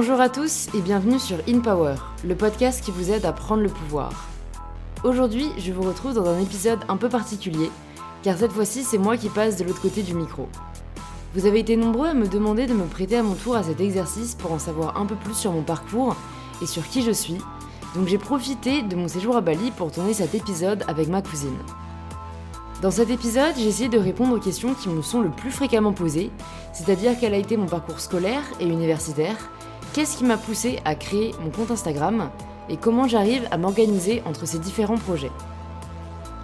Bonjour à tous et bienvenue sur In Power, le podcast qui vous aide à prendre le pouvoir. Aujourd'hui, je vous retrouve dans un épisode un peu particulier, car cette fois-ci, c'est moi qui passe de l'autre côté du micro. Vous avez été nombreux à me demander de me prêter à mon tour à cet exercice pour en savoir un peu plus sur mon parcours et sur qui je suis, donc j'ai profité de mon séjour à Bali pour tourner cet épisode avec ma cousine. Dans cet épisode, j'ai essayé de répondre aux questions qui me sont le plus fréquemment posées, c'est-à-dire quel a été mon parcours scolaire et universitaire, qu'est-ce qui m'a poussé à créer mon compte Instagram et comment j'arrive à m'organiser entre ces différents projets?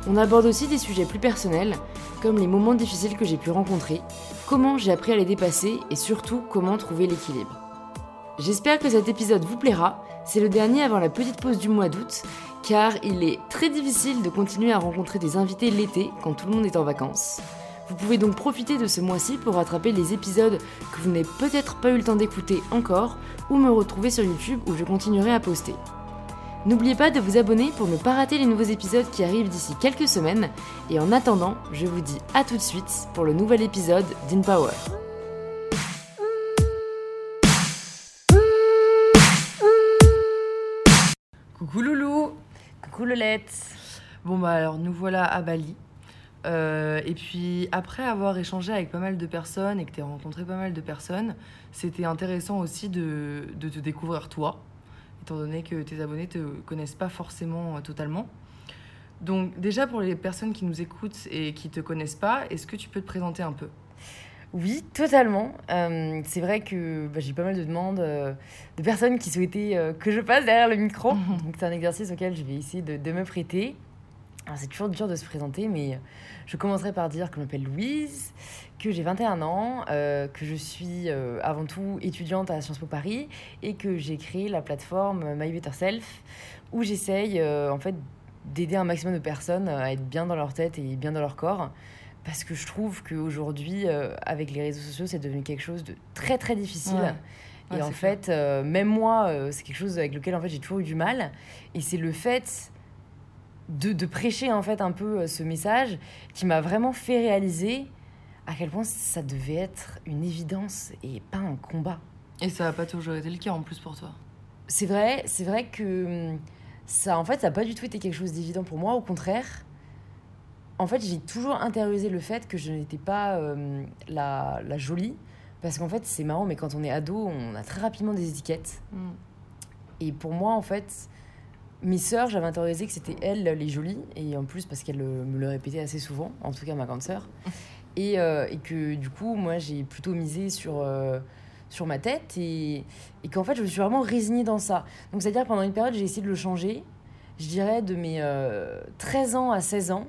On aborde aussi des sujets plus personnels, comme les moments difficiles que j'ai pu rencontrer, comment j'ai appris à les dépasser et surtout comment trouver l'équilibre. J'espère que cet épisode vous plaira, c'est le dernier avant la petite pause du mois d'août, car il est très difficile de continuer à rencontrer des invités l'été quand tout le monde est en vacances. Vous pouvez donc profiter de ce mois-ci pour rattraper les épisodes que vous n'avez peut-être pas eu le temps d'écouter encore ou me retrouver sur YouTube où je continuerai à poster. N'oubliez pas de vous abonner pour ne pas rater les nouveaux épisodes qui arrivent d'ici quelques semaines et en attendant, je vous dis à tout de suite pour le nouvel épisode d'InPower. Coucou Loulou Coucou Lolette Bon bah alors nous voilà à Bali. Euh, et puis après avoir échangé avec pas mal de personnes et que tu as rencontré pas mal de personnes, c'était intéressant aussi de, de, te découvrir toi, étant donné que tes abonnés te connaissent pas forcément euh, totalement. Donc déjà pour les personnes qui nous écoutent et qui te connaissent pas, est-ce que tu peux te présenter un peu? Oui, totalement. Euh, c'est vrai que bah, j'ai pas mal de demandes de personnes qui souhaitaient que je passe derrière le micro. Donc c'est un exercice auquel je vais essayer de, de me prêter. C'est toujours dur de se présenter, mais je commencerai par dire que je m'appelle Louise, que j'ai 21 ans, euh, que je suis euh, avant tout étudiante à Sciences Po Paris et que j'ai créé la plateforme My Better Self où j'essaye euh, en fait d'aider un maximum de personnes à être bien dans leur tête et bien dans leur corps. Parce que je trouve qu'aujourd'hui, avec les réseaux sociaux, c'est devenu quelque chose de très très difficile. et en fait, même moi, c'est quelque chose avec lequel en fait, j'ai toujours eu du mal. Et c'est le fait de, prêcher en fait un peu euh, ce message qui m'a vraiment fait réaliser à quel point ça devait être une évidence et pas un combat. Et ça n'a pas toujours été le cas en plus pour toi. C'est vrai, c'est vrai que hum, ça en fait ça n'a pas du tout été quelque chose d'évident pour moi, au contraire. En fait, j'ai toujours intériorisé le fait que je n'étais pas hum, la, jolie parce qu'en fait, c'est marrant mais quand on est ado, on a très rapidement des étiquettes. Mm. Et pour moi en fait, mes sœurs, j'avais intériorisé que c'était elles les jolies, et en plus parce qu'elles me le répétaient assez souvent, en tout cas ma grande sœur. Et, euh, et que du coup, moi j'ai plutôt misé sur, euh, sur ma tête, et, et qu'en fait je me suis vraiment résignée dans ça. Donc c'est-à-dire pendant une période, j'ai essayé de le changer, je dirais de mes 13 euh, ans à 16 ans.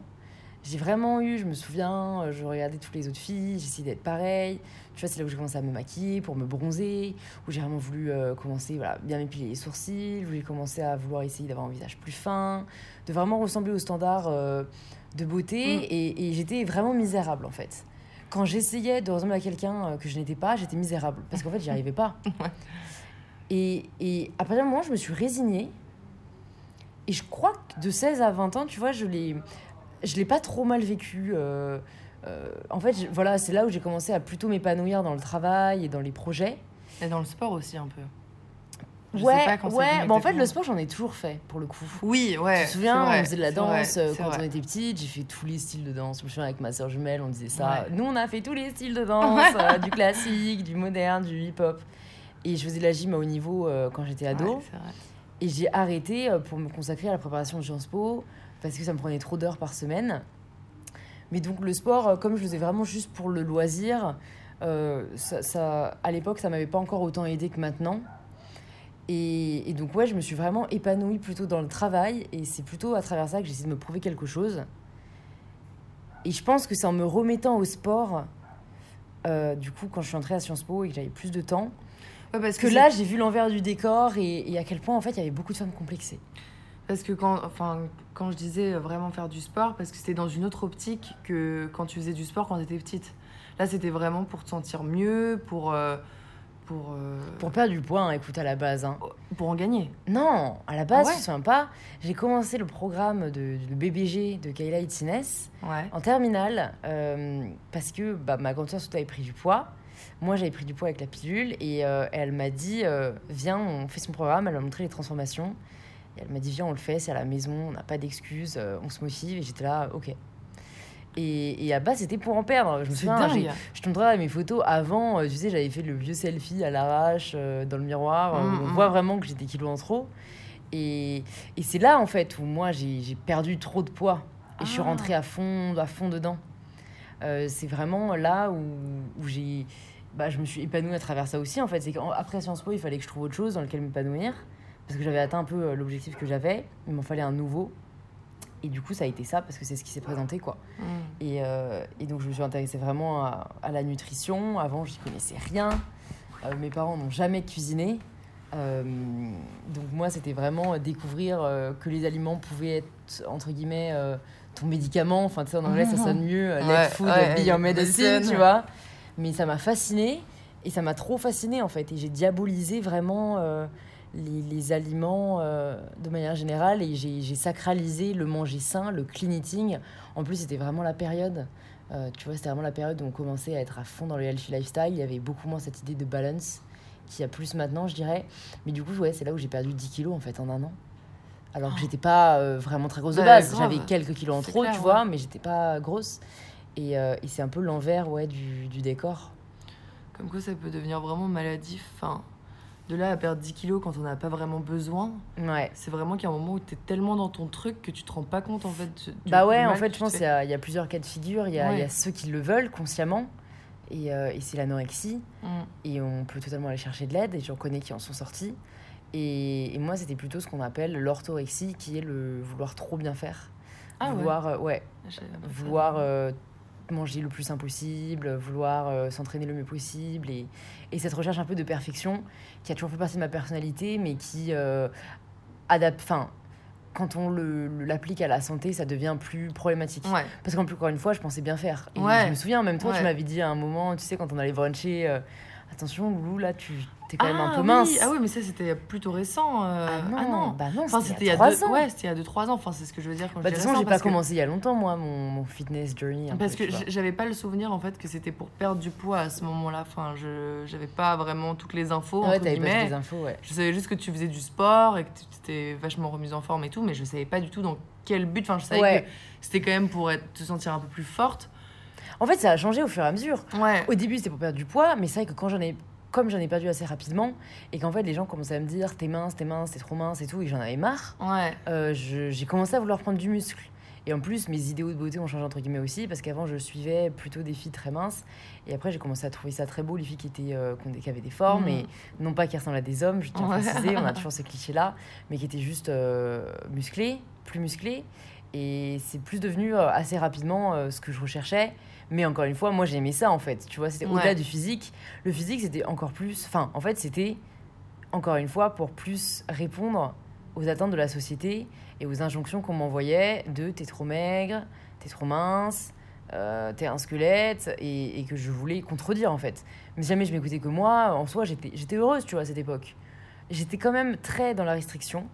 J'ai vraiment eu, je me souviens, je regardais toutes les autres filles, j'essayais d'être pareil. Tu vois, c'est là où j'ai commencé à me maquiller pour me bronzer, où j'ai vraiment voulu euh, commencer, voilà, bien m'épiler les sourcils, où j'ai commencé à vouloir essayer d'avoir un visage plus fin, de vraiment ressembler aux standards euh, de beauté. Mm. Et, j'étais vraiment misérable, en fait. Quand j'essayais de ressembler à quelqu'un euh, que je n'étais pas, j'étais misérable, parce qu'en fait, j'y arrivais pas. et, et à partir d'un moment, je me suis résignée. Et je crois que de 16 à 20 ans, tu vois, je l'ai, je l'ai pas trop mal vécu. Euh, en fait, voilà, c'est là où j'ai commencé à plutôt m'épanouir dans le travail et dans les projets. Et dans le sport aussi un peu. Je ouais, sais pas ouais. Bon, en fait, le sport, j'en ai toujours fait, pour le coup. Oui, ouais. Tu te souviens, on faisait de la danse euh, quand on était petite. J'ai fait tous les styles de danse. Je me souviens avec ma soeur jumelle, on disait ça. Nous, on a fait tous les styles de danse, euh, du classique, du moderne, du hip-hop. Et je faisais de la gym à haut niveau quand j'étais ado. et j'ai arrêté pour me consacrer à la préparation de Sciences Po parce que ça me prenait trop d'heures par semaine. Mais donc le sport, euh, comme je le faisais vraiment juste pour le loisir, euh, ça, à l'époque, ça m'avait pas encore autant aidé que maintenant. Et, donc ouais, je me suis vraiment épanouie plutôt dans le travail et c'est plutôt à travers ça que j'essaie de me prouver quelque chose. Et je pense que c'est en me remettant au sport, euh, du coup, quand je suis entrée à Sciences Po et que j'avais plus de temps, parce que, là, j'ai vu l'envers du décor et, et, à quel point en fait il y avait beaucoup de femmes complexées. Parce que quand, enfin, quand je disais vraiment faire du sport, parce que c'était dans une autre optique que quand tu faisais du sport quand tu étais petite. Là, c'était vraiment pour te sentir mieux, pour. Euh, pour, euh, pour perdre du poids, hein, écoute, à la base. Hein. Pour en gagner Non, à la base, ah je me souviens pas. J'ai commencé le programme de, BBG de Kayla Itines en terminale, euh, parce que bah, ma grande soeur surtout avait pris du poids. Moi, j'avais pris du poids avec la pilule et euh, elle m'a dit Viens, on fait son programme. Elle m'a montré les transformations. Et elle m'a dit Viens, on le fait, c'est à la maison, on n'a pas d'excuses, euh, on se motive. Et j'étais là, ok. Et, et à bas, c'était pour en perdre. Je me souviens, je te montrerai mes photos avant. euh, tu sais, j'avais fait le vieux selfie à l'arrache euh, dans le miroir. Mm, on mm. voit vraiment que j'ai des kilos en trop. Et, et c'est là, en fait, où moi, j'ai perdu trop de poids. Et je suis Ah. rentrée à fond, à fond dedans. Euh, c'est vraiment là où, où j'ai. Bah, je me suis épanouie à travers ça aussi, en fait. C'est qu'après Sciences Po, il fallait que je trouve autre chose dans lequel m'épanouir. Parce que j'avais atteint un peu euh, l'objectif que j'avais. Il m'en fallait un nouveau. Et du coup, ça a été ça, parce que c'est ce qui s'est présenté, quoi. Mm. Et, euh, et donc, je me suis intéressée vraiment à, à la nutrition. Avant, j'y connaissais rien. Euh, mes parents n'ont jamais cuisiné. Euh, donc, moi, c'était vraiment découvrir que les aliments pouvaient être, entre guillemets, ton médicament. Enfin, tu sais, en anglais, ça sonne mieux. euh, Ouais, let food, ouais, be your medicine, medicine. tu vois. Mais ça m'a fascinée. Et ça m'a trop fascinée, en fait. Et j'ai diabolisé vraiment les, les aliments euh, de manière générale. Et j'ai sacralisé le manger sain, le clean eating. En plus, c'était vraiment la période. euh, tu vois, c'était vraiment la période où on commençait à être à fond dans le healthy lifestyle. Il y avait beaucoup moins cette idée de balance qu'il y a plus maintenant, je dirais. Mais du coup, ouais, c'est là où j'ai perdu 10 kilos en fait en un an. Alors que Oh. j'étais pas euh, vraiment très grosse de Ouais, base. J'avais quelques kilos en trop, clair, tu vois, ouais. mais j'étais pas grosse. Et, et c'est un peu l'envers ouais, du, du décor. Comme quoi, ça peut devenir vraiment maladif. Enfin, de là à perdre 10 kilos quand on n'a pas vraiment besoin, Ouais. c'est vraiment qu'il y a un moment où tu es tellement dans ton truc que tu te rends pas compte en fait. du- Bah ouais, en fait, je pense qu'il y, y a plusieurs cas de figure. Il y, a- y ceux qui le veulent consciemment, et, euh, et c'est l'anorexie. Mm. Et on peut totalement aller chercher de l'aide, et j'en connais qui en sont sortis. Et, et moi, c'était plutôt ce qu'on appelle l'orthorexie, qui est le vouloir trop bien faire. Ah ouais. vouloir, euh, ouais, vouloir euh, manger le plus sain possible, vouloir euh, s'entraîner le mieux possible. Et, et cette recherche un peu de perfection qui a toujours fait partie de ma personnalité, mais qui euh, adapte. Enfin, quand on l'applique à la santé, ça devient plus problématique. Ouais. Parce qu'en plus, encore une fois, je pensais bien faire. Et Ouais. je me souviens, même toi, tu Ouais. m'avais dit à un moment, tu sais, quand on allait bruncher, euh, attention, Loulou, là, tu es quand même un Ah peu oui. mince. Ah oui, mais ça c'était plutôt récent. euh, Ah non, bah non, Enfin, c'était il y a deux, ans. ouais, c'était il y a 2-3 ans. Enfin, c'est ce que je veux dire quand Bah, de je toute dis façon, récent, j'ai pas que- commencé il y a longtemps, moi, mon, mon fitness journey. un Parce peu, que j'avais pas le souvenir en fait que c'était pour perdre du poids à ce moment-là. Enfin, je j'avais pas vraiment toutes les infos. Ouais, t'avais pas ouais. Je savais juste que tu faisais du sport et que tu t'étais vachement remise en forme et tout, mais je savais pas du tout dans quel but. Enfin, je savais Ouais. que c'était quand même pour être, te sentir un peu plus forte. En fait, ça a changé au fur et à mesure. Ouais. Au début, c'était pour perdre du poids, mais c'est vrai que quand j'en ai, comme j'en ai perdu assez rapidement, et qu'en fait, les gens commençaient à me dire t'es mince, t'es mince, t'es trop mince et tout, et j'en avais marre, Ouais. euh, j'ai commencé à vouloir prendre du muscle. Et en plus, mes idéaux de beauté ont changé entre guillemets aussi, parce qu'avant, je suivais plutôt des filles très minces, et après, j'ai commencé à trouver ça très beau, les filles qui, étaient, euh, qui avaient des formes, Mhm. et non pas qui ressemblent à des hommes, je tiens à préciser, on a toujours ce cliché-là, mais qui étaient juste euh, musclés, plus musclés. Et c'est plus devenu euh, assez rapidement ce que je recherchais. Mais encore une fois, moi j'aimais ça en fait. Tu vois, c'était au-delà du physique. Le physique, c'était encore plus. Enfin, en fait, c'était encore une fois pour plus répondre aux attentes de la société et aux injonctions qu'on m'envoyait de t'es trop maigre, t'es trop mince, euh, t'es un squelette et, et que je voulais contredire en fait. Mais si jamais je m'écoutais que moi, en soi, j'étais j'étais heureuse, tu vois, à cette époque. J'étais quand même très dans la restriction,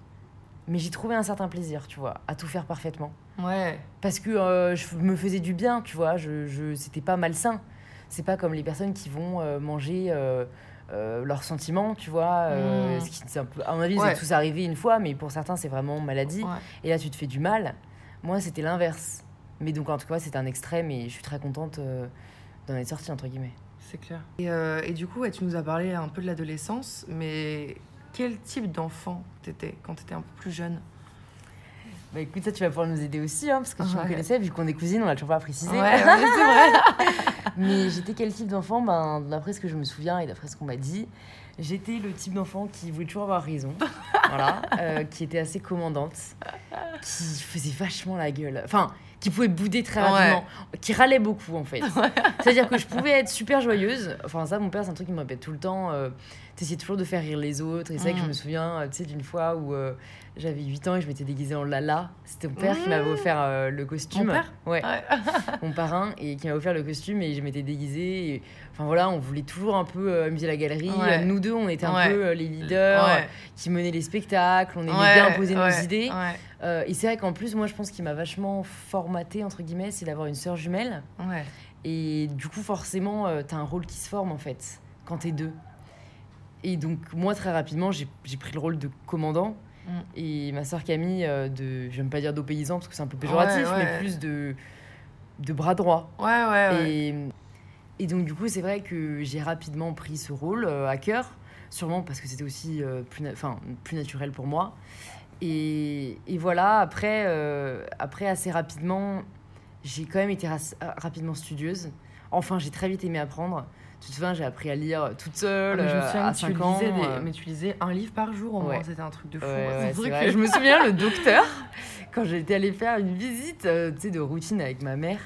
mais j'y trouvais un certain plaisir, tu vois, à tout faire parfaitement Ouais. parce que euh, je me faisais du bien, tu vois. Je, je, c'était pas malsain. C'est pas comme les personnes qui vont euh, manger euh, leurs sentiments, tu vois. euh, Mm. ce qui, c'est un peu, à mon avis, Ouais. c'est tous arrivé une fois, mais pour certains, c'est vraiment maladie. Ouais. Et là, tu te fais du mal. Moi, c'était l'inverse. Mais donc, en tout cas, c'était un extrême et je suis très contente d'en être sortie, entre guillemets. C'est clair. Et, et du coup, ouais, tu nous as parlé un peu de l'adolescence, mais quel type d'enfant t'étais quand t'étais un peu plus jeune? Bah écoute, ça, tu vas pouvoir nous aider aussi, hein, parce que tu me Ouais. connaissais, vu qu'on est cousines, on l'a toujours pas précisé. Ouais, ouais, c'est vrai. Mais j'étais quel type d'enfant? Ben, D'après ce que je me souviens et d'après ce qu'on m'a dit, j'étais le type d'enfant qui voulait toujours avoir raison, voilà, euh, qui était assez commandante, qui faisait vachement la gueule, enfin, qui pouvait bouder très Ouais. rapidement, qui râlait beaucoup en fait. C'est-à-dire que je pouvais être super joyeuse, enfin ça mon père c'est un truc qui me répète tout le temps, euh, t'essayais toujours de faire rire les autres. Et c'est vrai que je Mm. me souviens, euh, tu sais, d'une fois où euh, j'avais 8 ans et je m'étais déguisée en Lala. C'était mon père qui m'avait Mm. offert euh, le costume. Mon père Ouais, Ouais. mon parrain, et qui m'avait offert le costume et je m'étais déguisée. et- Enfin voilà, on voulait toujours un peu amuser la galerie. Ouais. Nous deux, on était un Ouais. peu les leaders qui menaient les spectacles. On aimait bien imposer nos idées. Euh, et c'est vrai qu'en plus, moi, je pense qu'il m'a vachement formaté, entre guillemets, c'est d'avoir une sœur jumelle. Ouais. Et du coup, forcément, euh, t'as un rôle qui se forme, en fait, quand t'es deux. Et donc, moi, très rapidement, j'ai pris le rôle de commandant. Mm. Et ma sœur Camille, euh, de, j'aime pas dire d'opéisant, parce que c'est un peu péjoratif, Ouais, ouais. mais plus de, de bras droit. Ouais, ouais, ouais. Et, et donc, du coup, c'est vrai que j'ai rapidement pris ce rôle euh, à cœur, sûrement parce que c'était aussi euh, plus, na- enfin, plus naturel pour moi. Et, et voilà, après, euh, après, assez rapidement, j'ai quand même été rapidement studieuse. Enfin, j'ai très vite aimé apprendre. Tu te souviens, j'ai appris à lire toute seule Ah, mais je me euh, souviens à que tu 5 ans. lisais des- euh, mais tu lisais un livre par jour au moins, Ouais. c'était un truc de fou. Ouais, truc que- Je me souviens, le docteur, quand j'étais allée faire une visite euh, de routine avec ma mère,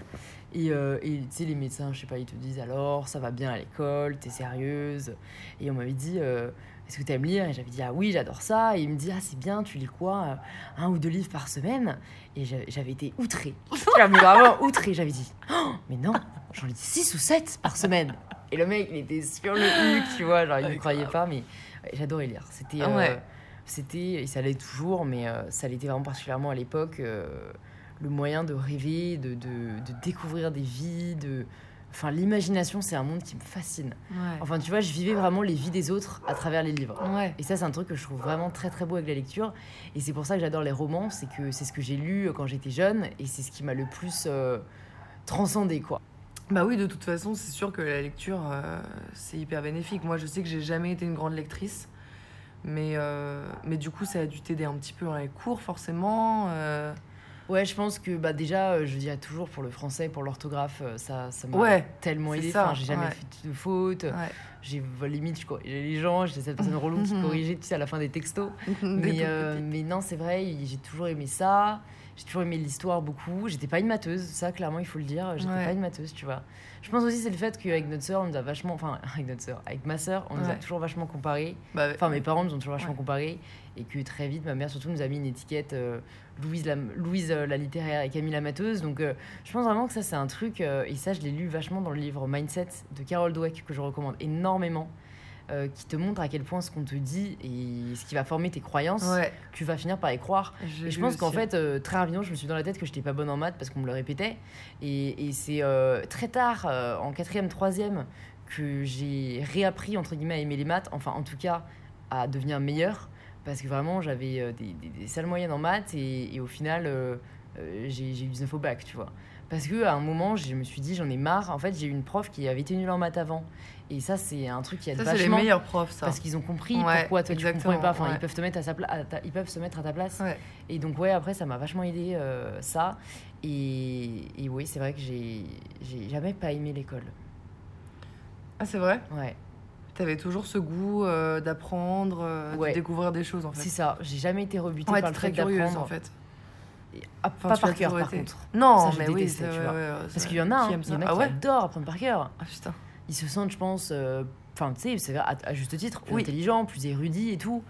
et, euh, et tu sais, les médecins, je sais pas, ils te disent alors, ça va bien à l'école, t'es sérieuse? Et on m'avait dit, euh, est-ce que t'aimes lire? Et j'avais dit, ah oui, j'adore ça. Et il me dit, ah c'est bien, tu lis quoi? Un ou deux livres par semaine Et j'avais j'avais été outrée. J'avais vraiment outrée. J'avais dit, oh, mais non, j'en lis six ou sept par semaine. Et le mec, il était sur le huc, tu vois, genre il ne croyait pas, mais j'adorais lire. C'était. Ah euh, ouais. c'était, et ça l'est toujours, mais euh, ça l'était vraiment particulièrement à l'époque, euh, le moyen de rêver, de, de, de découvrir des vies, de... Enfin, l'imagination, c'est un monde qui me fascine. Ouais. Enfin, tu vois, je vivais vraiment les vies des autres à travers les livres. Ouais. Et ça, c'est un truc que je trouve vraiment très très beau avec la lecture. Et c'est pour ça que j'adore les romans, c'est que c'est ce que j'ai lu quand j'étais jeune, et c'est ce qui m'a le plus euh, transcendé, quoi. Bah oui, de toute façon, c'est sûr que la lecture, euh, c'est hyper bénéfique. Moi, je sais que j'ai jamais été une grande lectrice, mais, euh, mais du coup, ça a dû t'aider un petit peu dans les cours, forcément. euh. Ouais, je pense que bah, déjà, euh, je dirais toujours pour le français, pour l'orthographe, euh, ça ça m'a Ouais, tellement c'est aidé. ça, Enfin, j'ai jamais ouais. fait de fautes. Ouais. J'ai limite, je corrigeais les gens, j'étais cette personne relou qui corrigeait tu sais, à la fin des textos. Des Mais, tout euh, petits. mais non, c'est vrai, j'ai toujours aimé ça. J'ai toujours aimé l'histoire beaucoup. J'étais pas une mateuse, ça clairement il faut le dire. J'étais Ouais. pas une mateuse, tu vois. Je pense aussi c'est le fait qu'avec notre sœur, on nous a vachement, enfin avec notre sœur, avec ma sœur, on nous a toujours vachement comparé. Bah, Enfin mes parents nous ont toujours vachement Ouais. comparé et que très vite ma mère surtout nous a mis une étiquette euh, Louise la, Louise euh, la littéraire et Camille la mateuse. Donc euh, je pense vraiment que ça c'est un truc et ça je l'ai lu vachement dans le livre Mindset de Carol Dweck que je recommande énormément. Euh, qui te montre à quel point ce qu'on te dit et ce qui va former tes croyances, ouais. tu vas finir par y croire. j'ai Et je pense qu'en fait, euh, très rapidement, je me suis dans la tête que j'étais pas bonne en maths parce qu'on me le répétait. Et, et c'est euh, très tard, en quatrième, troisième, que j'ai réappris, entre guillemets, à aimer les maths. Enfin, en tout cas, à devenir meilleure. Parce que vraiment, j'avais des, des, des sales moyennes en maths. Et, et au final, j'ai j'ai eu 19 au bac, tu vois. Parce que à un moment, je me suis dit, j'en ai marre. En fait, j'ai eu une prof qui avait été nulle en maths avant. Et ça, c'est un truc qui aide ça, c'est les vachement. meilleurs profs, ça. Parce qu'ils ont compris Ouais, pourquoi toi tu comprenais pas. Enfin, ils peuvent te mettre à sa pla- à ta- ils peuvent se mettre à ta place. Ouais. Et donc ouais, après ça m'a vachement aidé euh, ça. Et, et oui, c'est vrai que j'ai j'ai jamais pas aimé l'école. Ah, c'est vrai? Ouais, T'avais toujours ce goût euh, d'apprendre, euh, de découvrir des choses, en fait. c'est ça. J'ai jamais été rebutée par le très fait curieuse, d'apprendre. en fait. Ah, Enfin, pas par cœur par contre. Non, Ça, mais oui, tu vois. ouais, Parce qu'il y en a, hein, il y en a Ah qui adorent apprendre par cœur. Ah putain. Ils se sentent, je pense, euh, enfin tu sais, c'est à, à juste titre, plus Oui. intelligents, plus érudits et tout.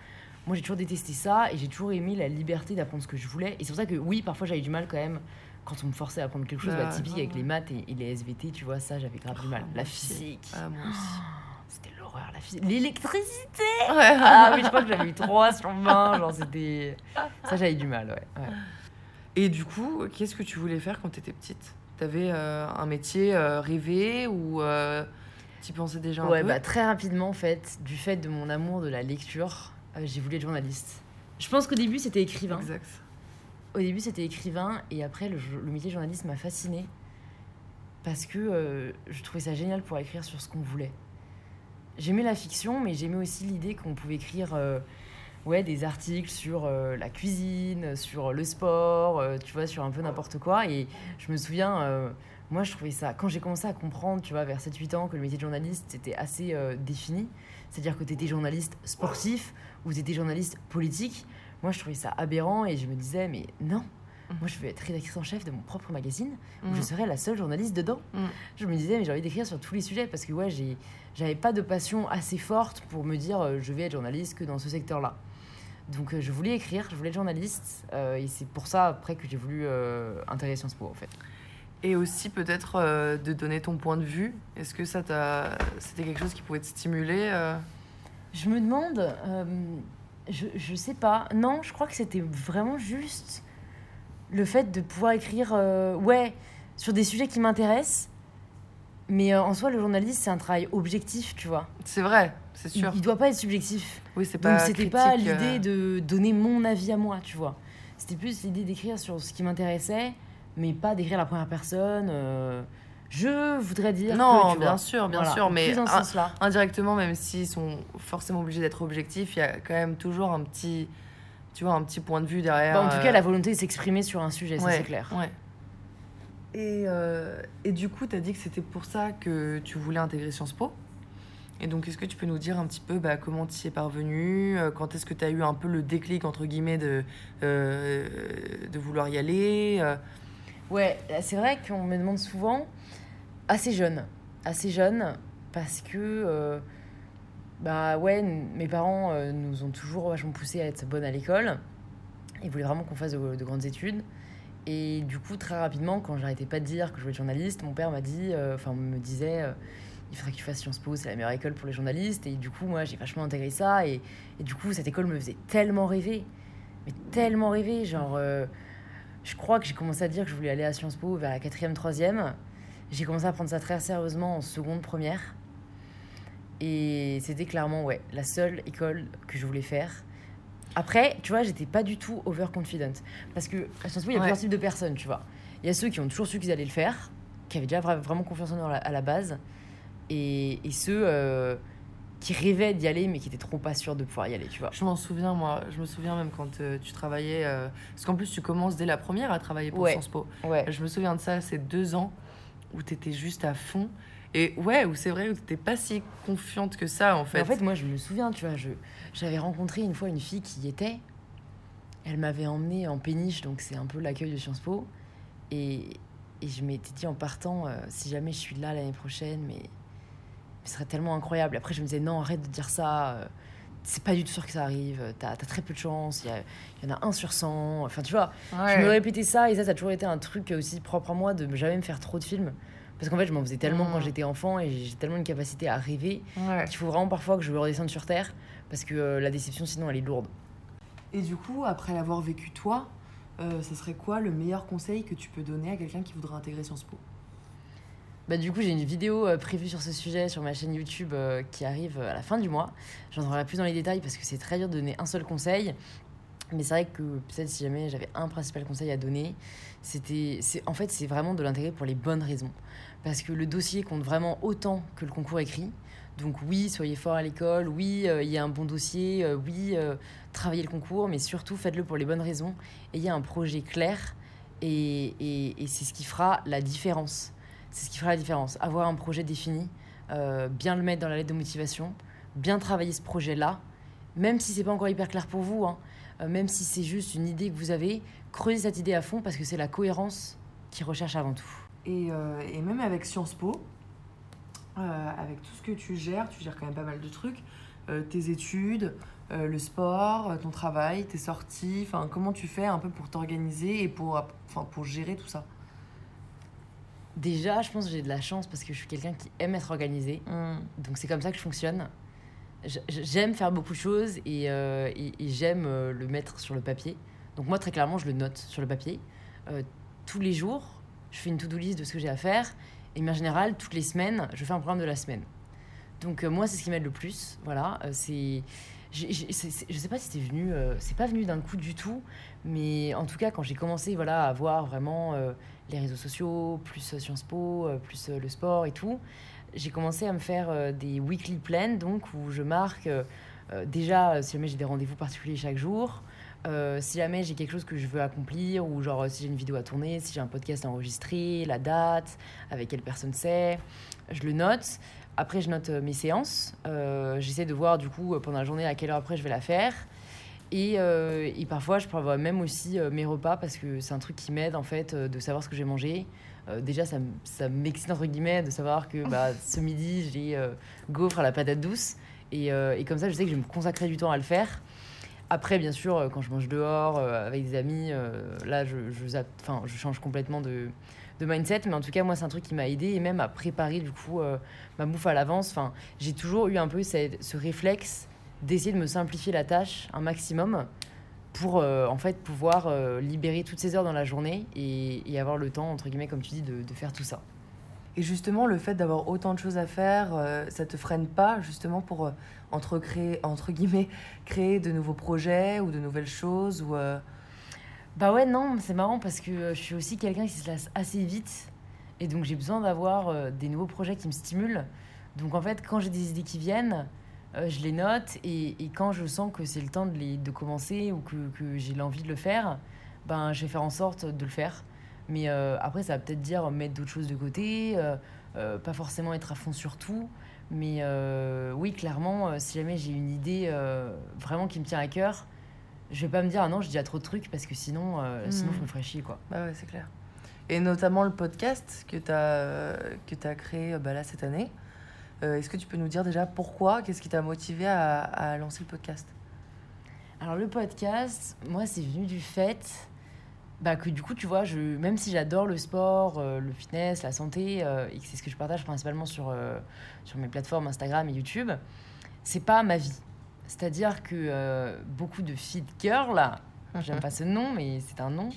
Moi j'ai toujours détesté ça et j'ai toujours aimé la liberté d'apprendre ce que je voulais. Et c'est pour ça que oui, parfois j'avais du mal quand même quand on me forçait à apprendre quelque chose, Bah, bah, typique avec les maths et, et les SVT, tu vois, ça j'avais grave du mal. Oh, La physique, Ah, moi aussi. c'était l'horreur, la physique. L'électricité. Ah oui, je crois que j'avais eu 3 sur 20, genre c'était... Ça j'avais du mal, ouais. ouais. Et du coup, qu'est-ce que tu voulais faire quand t'étais petite? T'avais euh, un métier euh, rêvé ou euh, t'y pensais déjà un Ouais, peu? bah très rapidement en fait, du fait de mon amour de la lecture, euh, j'ai voulu être journaliste. Je pense qu'au début c'était écrivain. Exact. Au début, c'était écrivain et après, le, le métier de journaliste m'a fasciné parce que je trouvais ça génial pour écrire sur ce qu'on voulait. J'aimais la fiction, mais j'aimais aussi l'idée qu'on pouvait écrire ouais, des articles sur euh, la cuisine, sur le sport, euh, tu vois, sur un peu n'importe quoi. Et je me souviens, euh, moi, je trouvais ça, quand j'ai commencé à comprendre, tu vois, vers 7-8 ans, que le métier de journaliste, c'était assez euh, défini. C'est-à-dire que tu étais journaliste sportif ou tu étais journaliste politique. Moi, je trouvais ça aberrant et je me disais, mais non, Moi, je veux être rédactrice en chef de mon propre magazine, où je serai la seule journaliste dedans. Mhm. Je me disais, mais j'ai envie d'écrire sur tous les sujets parce que ouais, j'avais pas de passion assez forte pour me dire, euh, je vais être journaliste que dans ce secteur-là. Donc, euh, je voulais écrire, je voulais être journaliste, euh, et c'est pour ça après que j'ai voulu euh, intégrer Sciences Po en fait. Et aussi peut-être euh, de donner ton point de vue. Est-ce que ça t'a... c'était quelque chose qui pouvait te stimuler euh? Je me demande, euh, je, je sais pas, non, je crois que c'était vraiment juste le fait de pouvoir écrire, euh, ouais, sur des sujets qui m'intéressent. Mais euh, en soi, le journaliste, c'est un travail objectif, tu vois. C'est vrai, c'est sûr. il doit pas être subjectif. Oui, c'est Donc pas c'était pas critique, euh, l'idée de donner mon avis à moi, tu vois. C'était plus l'idée d'écrire sur ce qui m'intéressait, mais pas d'écrire la première personne. euh, je voudrais dire. Non, que, tu bien vois. sûr, bien Voilà, sûr, mais un- indirectement, même s'ils sont forcément obligés d'être objectifs, il y a quand même toujours un petit, tu vois, un petit point de vue derrière. Bah, en tout cas, la volonté de s'exprimer sur un sujet, ça c'est clair. Ouais. Et, euh, et du coup, tu as dit que c'était pour ça que tu voulais intégrer Sciences Po. Et donc, est-ce que tu peux nous dire un petit peu bah, comment tu y es parvenu euh, Quand est-ce que tu as eu un peu le déclic, entre guillemets, de, euh, de vouloir y aller Ouais, c'est vrai qu'on me demande souvent, assez jeune, assez jeune, parce que, bah ouais, mes parents nous ont toujours vachement poussé à être bonnes à l'école. Ils voulaient vraiment qu'on fasse de grandes études. Et du coup, très rapidement, quand j'arrêtais pas de dire que je voulais être journaliste, mon père m'a dit, euh, enfin, me disait, euh, il faudrait que tu fasses Sciences Po, c'est la meilleure école pour les journalistes. Et du coup, moi, j'ai vachement intégré ça. Et, et du coup, cette école me faisait tellement rêver, mais tellement rêver, genre. euh, je crois que j'ai commencé à dire que je voulais aller à Sciences Po vers la quatrième, troisième. J'ai commencé à prendre ça très sérieusement en seconde, première. Et c'était clairement, ouais, la seule école que je voulais faire. Après, tu vois, j'étais pas du tout overconfident. Parce que à Sciences Po, il y a Ouais. plusieurs types de personnes, tu vois. Il y a ceux qui ont toujours su qu'ils allaient le faire, qui avaient déjà vra- vraiment confiance en eux à la- base. Et, et ceux euh, qui rêvaient d'y aller, mais qui étaient trop pas sûrs de pouvoir y aller, tu vois. Je m'en souviens, moi. Je me souviens même quand euh, tu travaillais. euh, Parce qu'en plus, tu commences dès la première à travailler pour Ouais. Sciences Po. Ouais. Je me souviens de ça, ces deux ans où tu étais juste à fond. Et ouais, où c'est vrai, où t'étais pas si confiante que ça, en Mais fait. En fait, moi, je me souviens, tu vois, je, j'avais rencontré une fois une fille qui y était. Elle m'avait emmenée en péniche, donc c'est un peu l'accueil de Sciences Po. Et, et je m'étais dit en partant, euh, si jamais je suis là l'année prochaine, mais ce serait tellement incroyable. Après, je me disais, non, arrête de dire ça. euh, C'est pas du tout sûr que ça arrive. T'as as très peu de chance. Il y, y en a un sur 100. Enfin, tu vois, Ouais. je me répétais ça. Et ça, ça a toujours été un truc aussi propre à moi de jamais me faire trop de films. Parce qu'en fait, je m'en faisais tellement quand j'étais enfant et j'ai tellement une capacité à rêver Ouais. qu'il faut vraiment parfois que je redescende sur terre parce que euh, la déception sinon elle est lourde. Et du coup, après l'avoir vécu toi, euh, ça serait quoi le meilleur conseil que tu peux donner à quelqu'un qui voudrait intégrer Sciences Po? Bah du coup j'ai une vidéo euh, prévue sur ce sujet sur ma chaîne YouTube euh, qui arrive euh, à la fin du mois. J'entrerai plus dans les détails parce que c'est très dur de donner un seul conseil. Mais c'est vrai que peut-être si jamais j'avais un principal conseil à donner, c'était, c'est, en fait c'est vraiment de l'intégrer pour les bonnes raisons. Parce que le dossier compte vraiment autant que le concours écrit. Donc oui, soyez fort à l'école, oui, euh, il y a un bon dossier, euh, oui, euh, travaillez le concours, mais surtout faites-le pour les bonnes raisons. Ayez un projet clair et, et- et c'est ce qui fera la différence. C'est ce qui fera la différence. Avoir un projet défini, bien le mettre dans la lettre de motivation, bien travailler ce projet-là, même si c'est pas encore hyper clair pour vous, hein, même si c'est juste une idée que vous avez, creusez cette idée à fond parce que c'est la cohérence qui recherche avant tout. et, euh, et même avec Sciences Po, euh, avec tout ce que tu gères, tu gères quand même pas mal de trucs, euh, tes études, euh, le sport, euh, ton travail, tes sorties, enfin comment tu fais un peu pour t'organiser et pour, enfin, pour gérer tout ça? Déjà, je pense que j'ai de la chance parce que je suis quelqu'un qui aime être organisé. Donc c'est comme ça que je fonctionne. J'aime faire beaucoup de choses et, euh, j'aime euh, le mettre sur le papier. Donc moi, très clairement, je le note sur le papier. Euh, tous les jours, je fais une to-do list de ce que j'ai à faire. Et en général, toutes les semaines, je fais un programme de la semaine. Donc moi, c'est ce qui m'aide le plus. Voilà, c'est... Je sais pas si c'est venu, c'est pas venu d'un coup du tout, mais en tout cas quand j'ai commencé voilà à voir vraiment les réseaux sociaux, plus Sciences Po, plus le sport et tout, j'ai commencé à me faire euh, des weekly plans, donc où je marque euh, euh, déjà si jamais j'ai des rendez-vous particuliers chaque jour, si jamais j'ai quelque chose que je veux accomplir, ou genre si j'ai une vidéo à tourner, si j'ai un podcast à enregistrer, la date, avec quelle personne c'est, je le note. Après, je note mes séances. J'essaie de voir du coup pendant la journée à quelle heure après je vais la faire. Et, et parfois, je prévois même aussi mes repas parce que c'est un truc qui m'aide en fait de savoir ce que j'ai mangé. Euh, déjà, ça, ça m'excite entre guillemets de savoir que bah, ce midi, j'ai euh, gaufre à la patate douce. Et, euh, et comme ça, je sais que je vais me consacrer du temps à le faire. Après, bien sûr, euh, quand je mange dehors avec des amis, là, je, je, zappe- enfin, je change complètement de, de mindset. Mais en tout cas, moi, c'est un truc qui m'a aidé et même à préparer du coup euh, ma bouffe à l'avance. Enfin, j'ai toujours eu un peu cette- ce réflexe d'essayer de me simplifier la tâche un maximum pour euh, en fait pouvoir euh, libérer toutes ces heures dans la journée et, et avoir le temps, entre guillemets, comme tu dis, de, de faire tout ça. Et justement, le fait d'avoir autant de choses à faire, euh, ça te freine pas justement pour, euh, entre, créer, entre guillemets, créer de nouveaux projets ou de nouvelles choses ou, Bah ouais, non, c'est marrant parce que je suis aussi quelqu'un qui se lasse assez vite. Et donc j'ai besoin d'avoir des nouveaux projets qui me stimulent. Donc en fait, quand j'ai des idées qui viennent, euh, je les note. Et, et quand je sens que c'est le temps de, les, de commencer ou que, que j'ai l'envie de le faire, ben, je vais faire en sorte de le faire. Mais euh, après, ça va peut-être dire mettre d'autres choses de côté, euh, pas forcément être à fond sur tout. Mais oui, clairement, si jamais j'ai une idée vraiment qui me tient à cœur, je vais pas me dire ah non j'ai déjà trop de trucs parce que sinon Mhm. sinon je me ferais chier quoi Bah ouais, c'est clair. Et notamment le podcast que tu as, que as créé bah, là cette année. Euh, Est-ce que tu peux nous dire déjà pourquoi Qu'est-ce qui t'a motivé à, à lancer le podcast? Alors le podcast moi c'est venu du fait bah que du coup tu vois je même si j'adore le sport euh, le fitness la santé euh, et que c'est ce que je partage principalement sur sur mes plateformes Instagram et YouTube c'est pas ma vie. C'est à dire que beaucoup de fit girls là j'aime pas ce nom mais c'est un nom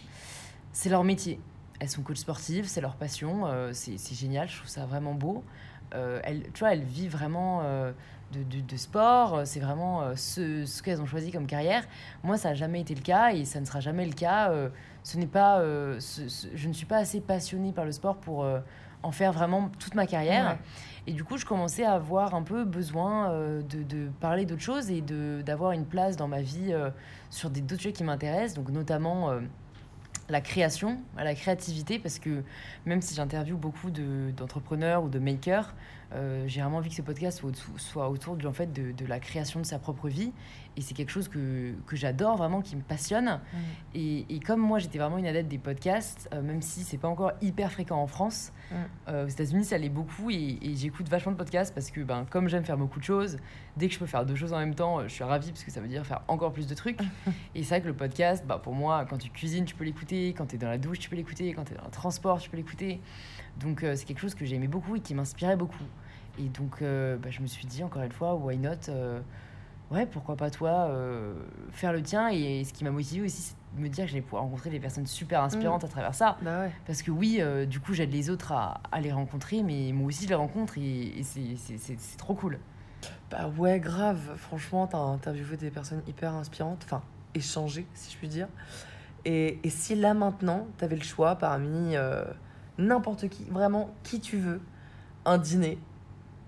c'est leur métier. Elles sont coach sportives c'est leur passion c'est génial je trouve ça vraiment beau Euh, elles, tu vois elles vivent vraiment euh, de, de, de sport c'est vraiment euh, ce, ce qu'elles ont choisi comme carrière. Moi ça n'a jamais été le cas et ça ne sera jamais le cas euh, ce n'est pas euh, ce- ce- je ne suis pas assez passionnée par le sport pour euh, en faire vraiment toute ma carrière. Ouais. et du coup je commençais à avoir un peu besoin euh, de, de parler d'autres choses et d'avoir une place dans ma vie euh, sur des d'autres sujets qui m'intéressent. Donc notamment euh, la création, la créativité, parce que même si j'interviewe beaucoup de- d'entrepreneurs ou de makers, euh, j'ai vraiment envie que ce podcast soit, autour- du, en fait, de, de la création de sa propre vie. Et c'est quelque chose que, que j'adore vraiment, qui me passionne. Et, et comme moi, j'étais vraiment une adepte des podcasts, euh, même si c'est pas encore hyper fréquent en France, euh, aux États-Unis, ça l'est beaucoup. Et, et j'écoute vachement de podcasts parce que, ben, comme j'aime faire beaucoup de choses, dès que je peux faire deux choses en même temps, euh, je suis ravie parce que ça veut dire faire encore plus de trucs. et c'est vrai que le podcast, bah, pour moi, quand tu cuisines, tu peux l'écouter. Quand tu es dans la douche, tu peux l'écouter. Quand tu es dans le transport, tu peux l'écouter. Donc, euh, c'est quelque chose que j'aimais beaucoup et qui m'inspirait beaucoup. Et donc, bah, je me suis dit, encore une fois, why not Ouais, pourquoi pas toi euh, faire le tien Et ce qui m'a motivé aussi, c'est de me dire que j'allais pouvoir rencontrer des personnes super inspirantes à travers ça. Bah ouais. Parce que oui, euh, du coup, j'aide les autres à, à les rencontrer, mais moi aussi, je les rencontre et, et c'est trop cool. Bah ouais, grave. Franchement, t'as interviewé des personnes hyper inspirantes, enfin, échangé, si je puis dire. Et, et si là maintenant, t'avais le choix parmi euh, n'importe qui, vraiment qui tu veux, un dîner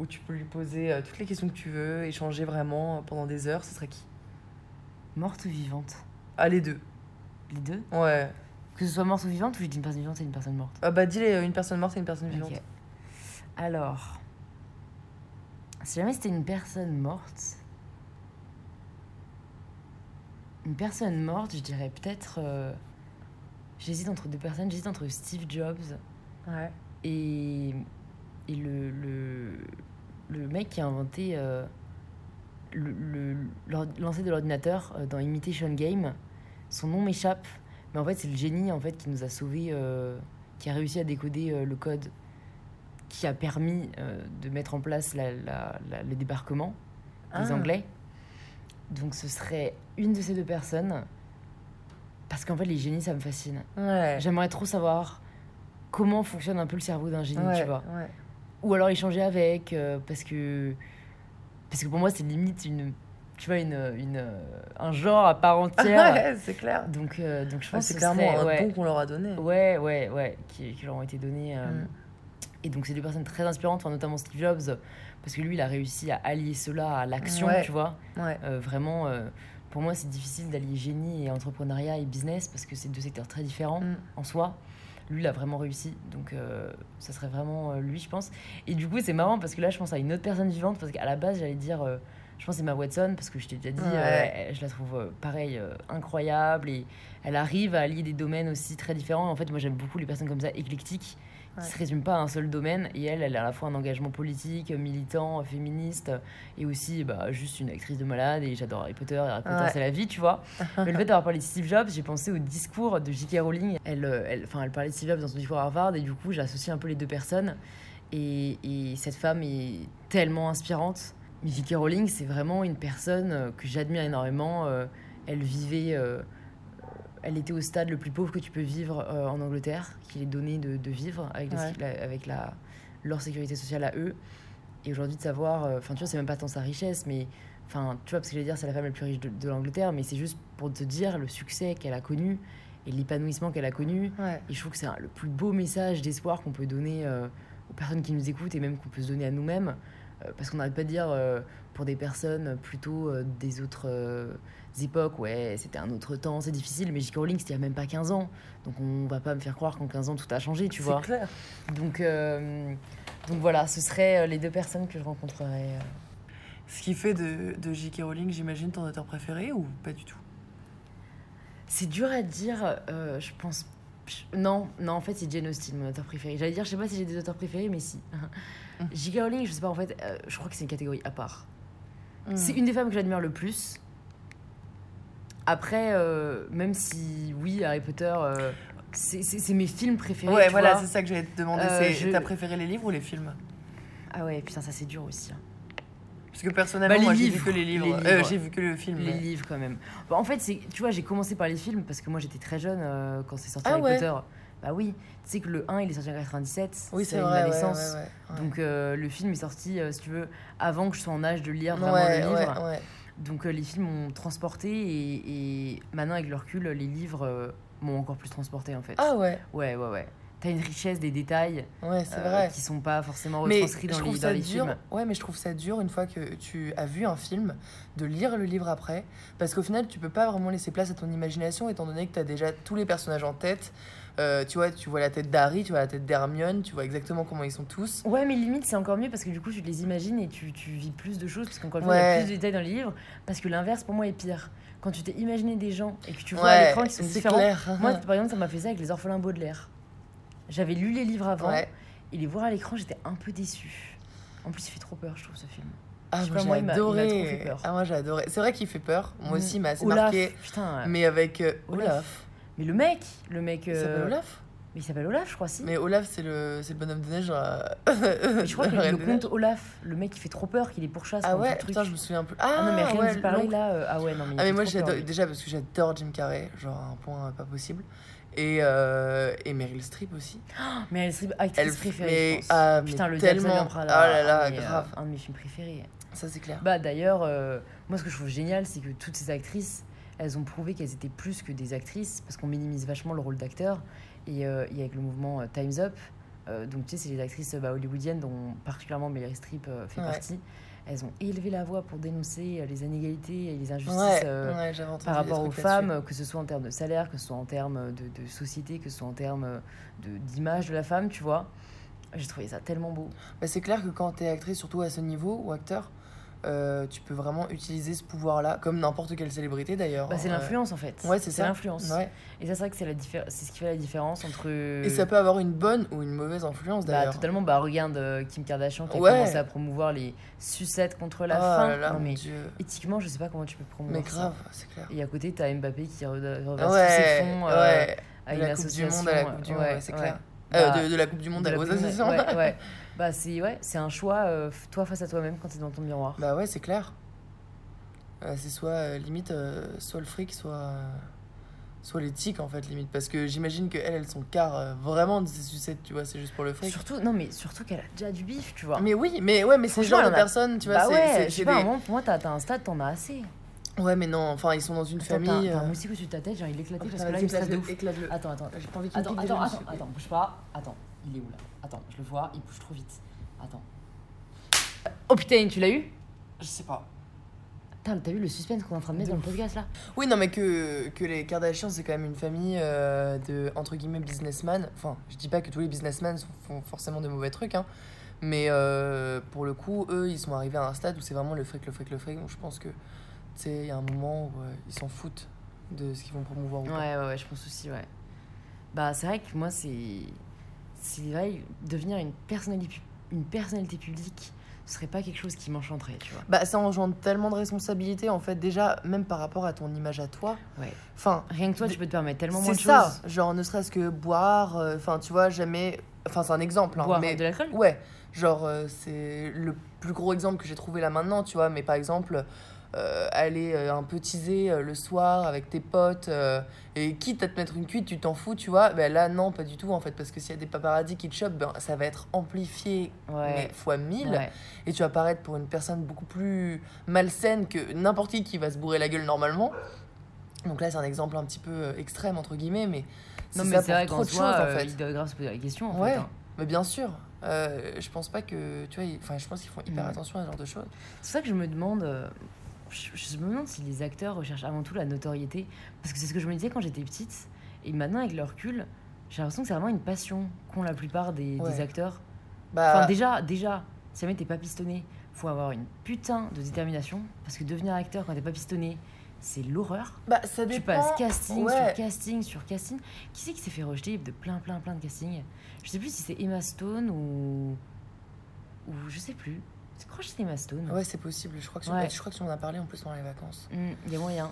où tu peux lui poser euh, toutes les questions que tu veux, échanger vraiment euh, pendant des heures, ce serait qui? Morte ou vivante? Ah, les deux. Les deux? Ouais. Que ce soit morte ou vivante ou je dis une personne vivante et une personne morte? Ah bah dis-les, euh, une personne morte et une personne vivante. Alors, si jamais c'était une personne morte, une personne morte, je dirais peut-être. euh, j'hésite entre deux personnes, j'hésite entre Steve Jobs Ouais. et, et le, le, le mec qui a inventé euh, le, lancer de l'ordinateur euh, dans Imitation Game. Son nom m'échappe, mais en fait, c'est le génie en fait, qui nous a sauvés, euh, qui a réussi à décoder euh, le code qui a permis de mettre en place la, la- la- le débarquement des Ah. Anglais. Donc, ce serait une de ces deux personnes. Parce qu'en fait, les génies, ça me fascine. Ouais. J'aimerais trop savoir comment fonctionne un peu le cerveau d'un génie, ouais, tu vois. ouais. Ou alors échanger avec, euh, parce que parce que pour moi c'est limite une, tu vois, une, une, euh, un genre à part entière. ouais, c'est clair. donc euh, donc je Ouais, pense c'est que ce clairement serait- un ouais, don qu'on leur a donné. ouais ouais ouais qui, qui leur ont été donnés. euh, Mm. Et donc c'est deux personnes très inspirantes, enfin, notamment Steve Jobs, parce que lui il a réussi à allier cela à l'action, Ouais. tu vois. Ouais. Vraiment, pour moi c'est difficile d'allier génie et entrepreneuriat et business parce que c'est deux secteurs très différents Mm. en soi. Lui, il a vraiment réussi. Donc, euh, ça serait vraiment euh, lui, je pense. Et du coup, c'est marrant parce que là, je pense à une autre personne vivante parce qu'à la base, j'allais dire, euh, Je pense c'est ma Watson, parce que je t'ai déjà dit, Ouais. euh, je la trouve pareil, incroyable. Et elle arrive à allier des domaines aussi très différents. En fait, moi, j'aime beaucoup les personnes comme ça, éclectiques, Ouais. qui se résument pas à un seul domaine. Et elle, elle a à la fois un engagement politique, militant, féministe, et aussi bah, juste une actrice de malade. Et j'adore Harry Potter, et Harry Potter, Ouais. c'est la vie, tu vois. Mais le fait d'avoir parlé de Steve Jobs, j'ai pensé au discours de J.K. Rowling. Elle, euh, elle, enfin, elle parlait de Steve Jobs dans son discours à Harvard, et du coup, j'ai associé un peu les deux personnes. Et, et cette femme est tellement inspirante. Mais J.K. Rowling, c'est vraiment une personne euh, que j'admire énormément. Euh, Elle vivait. euh, elle était au stade le plus pauvre que tu peux vivre euh, en Angleterre, qu'il est donné de, de vivre avec, les- Ouais. la- avec la, leur sécurité sociale à eux. Et aujourd'hui, de savoir. euh, Enfin, tu vois, c'est même pas tant sa richesse, mais. Enfin, tu vois, parce que je vais dire, c'est la femme la plus riche de, de l'Angleterre, mais c'est juste pour te dire le succès qu'elle a connu et l'épanouissement qu'elle a connu. Ouais. Et je trouve que c'est le plus beau message d'espoir qu'on peut donner euh, aux personnes qui nous écoutent et même qu'on peut se donner à nous-mêmes. Euh, parce qu'on n'arrête pas de dire euh, pour des personnes plutôt euh, des autres époques, ouais, c'était un autre temps, c'est difficile, mais J.K. Rowling, c'était il y a même pas 15 ans. Donc on va pas me faire croire qu'en 15 ans tout a changé, tu vois. C'est clair. Donc, euh, donc voilà, ce seraient les deux personnes que je rencontrerais. Ce qui fait de, de J.K. Rowling, j'imagine, ton auteur préféré ou pas du tout? C'est dur à dire, euh, je pense. Non, non, en fait, c'est Jane Austen, mon auteur préféré. J'allais dire, je sais pas si j'ai des auteurs préférés, mais si. J.K. Rowling, je sais pas, en fait, euh, je crois que c'est une catégorie à part. Hmm. C'est une des femmes que j'admire le plus. Après, euh, même si, oui, Harry Potter, euh, c'est mes films préférés. Ouais, tu voilà, c'est ça que j'allais te demander. C'est je- T'as préféré les livres ou les films? Ah ouais, putain, ça c'est dur aussi. hein. Parce que personnellement, Bah, moi, j'ai vu que les livres. Euh, livres. j'ai vu que le film. Les mais- livres quand même. Bah, en fait, c'est, tu vois, j'ai commencé par les films parce que moi j'étais très jeune euh, quand c'est sorti Ah Harry ouais. Potter. Bah oui, tu sais que le 1 il est sorti en 97. Oui, c'est ma naissance. ouais. Donc euh, le film est sorti, si tu veux, avant que je sois en âge de lire vraiment le livre. Donc les films m'ont transporté et, et maintenant avec le recul, les livres m'ont encore plus transporté en fait. Ah ouais, Ouais, ouais, ouais. T'as une richesse des détails ouais, c'est euh, vrai. qui sont pas forcément Mais retranscrits je dans trouve les, ça dans les dur. films. Ouais, mais je trouve ça dur une fois que tu as vu un film de lire le livre après, parce qu'au final, tu peux pas vraiment laisser place à ton imagination, étant donné que tu as déjà tous les personnages en tête. Euh, tu vois, tu vois la tête d'Harry, tu vois la tête d'Hermione, tu vois exactement comment ils sont tous. Ouais, mais limite, c'est encore mieux parce que du coup, tu te les imagines et tu, tu vis plus de choses. Parce qu'encore une fois, il y a plus de détails dans les livres. Parce que l'inverse, pour moi, est pire. Quand tu t'es imaginé des gens et que tu vois à Ouais, l'écran qui sont différents. clair. Moi, par exemple, ça m'a fait ça avec les orphelins Baudelaire. J'avais lu les livres avant ouais. et les voir à l'écran, j'étais un peu déçue. En plus, il fait trop peur, je trouve, ce film. Ah, moi, moi, il il m'a trop adoré. fait peur. Ah, moi, j'ai adoré. C'est vrai qu'il fait peur. Moi aussi, il m'a assez Olaf, marqué. putain. Mais avec euh, Olaf. Olaf. Mais le mec, le mec. Il euh, s'appelle Olaf? Mais il s'appelle Olaf, je crois, si. Mais Olaf, c'est le, le bonhomme de neige. genre, Mais je crois que le comte Olaf, le mec qui fait trop peur, qu'il est pourchasse. Ah ouais, putain, je me souviens plus. Ah non, mais rien ouais, d'y parler là. euh, Ah ouais, non, mais. il Ah mais moi j'adore déjà parce que j'adore Jim Carrey, genre un point euh, pas possible. Et, euh, et Meryl Streep aussi. Mais elle est actrice Elle préférée, mais, je pense. ah, mais Putain, le Diable tellement. Vient Oh Prada. là là, ah, mais, euh, grave. un de mes films préférés. Ça c'est clair. Bah d'ailleurs, euh, moi ce que je trouve génial, c'est que toutes ces actrices, elles ont prouvé qu'elles étaient plus que des actrices, parce qu'on minimise vachement le rôle d'acteur. Et, euh, et avec le mouvement Time's Up, donc tu sais, c'est les actrices bah, hollywoodiennes dont particulièrement Meryl Streep fait Ouais. partie. Elles ont élevé la voix pour dénoncer euh, les inégalités et les injustices. Ouais, euh, ouais, par rapport aux femmes, que ce soit en termes de salaire, que ce soit en termes de, de société, que ce soit en termes de- d'image de, la femme, tu vois. J'ai trouvé ça tellement beau. Bah, c'est clair que quand t'es actrice, surtout à ce niveau, ou acteur, euh, tu peux vraiment utiliser ce pouvoir-là, comme n'importe quelle célébrité d'ailleurs. Bah, c'est Euh, l'influence en fait. Ouais, c'est ça. l'influence. Ouais. Et ça, c'est vrai que c'est la diffé- c'est ce qui fait la différence entre. Et ça peut avoir une bonne ou une mauvaise influence Bah, d'ailleurs. totalement, bah regarde euh, Kim Kardashian qui a Ouais. commencé à promouvoir les sucettes contre la oh faim. là là, non, mon mais Dieu. éthiquement, je sais pas comment tu peux promouvoir Mais grave, c'est clair. Et à côté, t'as Mbappé qui re- reverse ses fonds à une la du association. Monde à la Coupe du Monde, c'est clair. Bah, Euh, de, de la Coupe du Monde de à la la Coupe du Monde, association. Ouais, ouais. Bah, c'est ouais, un choix, euh, toi face à toi-même quand t'es dans ton miroir. Bah ouais, c'est clair. Euh, c'est soit limite, soit le fric, soit, soit l'éthique en fait, limite. Parce que j'imagine qu'elles, elles sont euh, vraiment de ces sucettes, tu vois, c'est juste pour le fric. Surtout, non, mais surtout qu'elle a déjà du bif, tu vois. Mais oui, mais ouais, mais c'est le genre de a- personne, tu vois, bah c'est. ouais, je sais pas, des- moment, pour moi, t'as t'as un stade, t'en as assez. Ouais, mais non, enfin, ils sont dans une Attends, famille. T'as un euh, moustique au-dessus de ta tête, genre il éclaté oh, parce que là, il de éclate-le, ouf. éclate-le. Attends, attends, J'ai pas envie qu'il attends, attends, attends, attends, bouge pas. Attends, il est où là? Attends, je le vois, il bouge trop vite. Attends. Oh putain, tu l'as eu? Je sais pas. Putain, T'as vu le suspense qu'on est en train de mettre De dans le podcast là? Oui, non, mais que, que les Kardashians, c'est quand même une famille euh, de, entre guillemets, businessmen. Enfin, je dis pas que tous les businessmen font- forcément de mauvais trucs, hein. Mais euh, pour le coup, eux, ils sont arrivés à un stade où c'est vraiment le fric, le fric, le fric. Donc je pense que, sais, il y a un moment où euh, ils s'en foutent de ce qu'ils vont promouvoir ou pas. Ouais, ouais, ouais, je pense aussi, ouais. Bah, c'est vrai que moi, c'est. C'est vrai, devenir une personnalité, une personnalité publique, ce serait pas quelque chose qui m'enchanterait, tu vois. Bah, ça engendre tellement de responsabilités, en fait, déjà, même par rapport à ton image à toi. Ouais. Enfin, Rien que toi, tu peux te permettre tellement moins c'est de ça. choses. Genre, ne serait-ce que boire, euh, enfin, tu vois, jamais. Enfin, c'est un exemple, hein, Boire mais de l'alcool? Ouais, genre euh, c'est le plus gros exemple que j'ai trouvé là maintenant, tu vois, mais par exemple, euh, aller euh, un peu teaser euh, le soir avec tes potes, euh, et quitte à te mettre une cuite, tu t'en fous, tu vois, ben là non, pas du tout en fait, parce que s'il y a des paparazzis qui te chopent, ben, ça va être amplifié mais Ouais. fois 1000, ouais. et tu vas paraître pour une personne beaucoup plus malsaine que n'importe qui qui va se bourrer la gueule normalement. Donc là, c'est un exemple un petit peu extrême, entre guillemets, mais Non, mais c'est vrai trop de choses, en fait. grave se poser la question, en Ouais. fait. hein. Mais bien sûr, euh, je pense pas que. Tu vois, enfin, je pense qu'ils font hyper Mm. attention à ce genre de choses. C'est ça que je me demande. Je, je me demande si les acteurs recherchent avant tout la notoriété. Parce que c'est ce que je me disais quand j'étais petite. Et maintenant, avec le recul, j'ai l'impression que c'est vraiment une passion qu'ont la plupart des, acteurs. Bah, Enfin, déjà, déjà, si jamais t'es pas pistonné, faut avoir une putain de détermination. Parce que devenir acteur quand t'es pas pistonné, c'est l'horreur. bah, ça dépend. Tu passes casting ouais. sur casting sur casting. Qui c'est qui s'est fait rejeter de plein, plein, plein de castings Je sais plus si c'est Emma Stone ou. ou je sais plus. Je crois que Stone? Ouais, c'est possible. Je crois que Ouais. je crois que tu m'en as parlé en plus pendant les vacances. Hmm, Il y a moyen.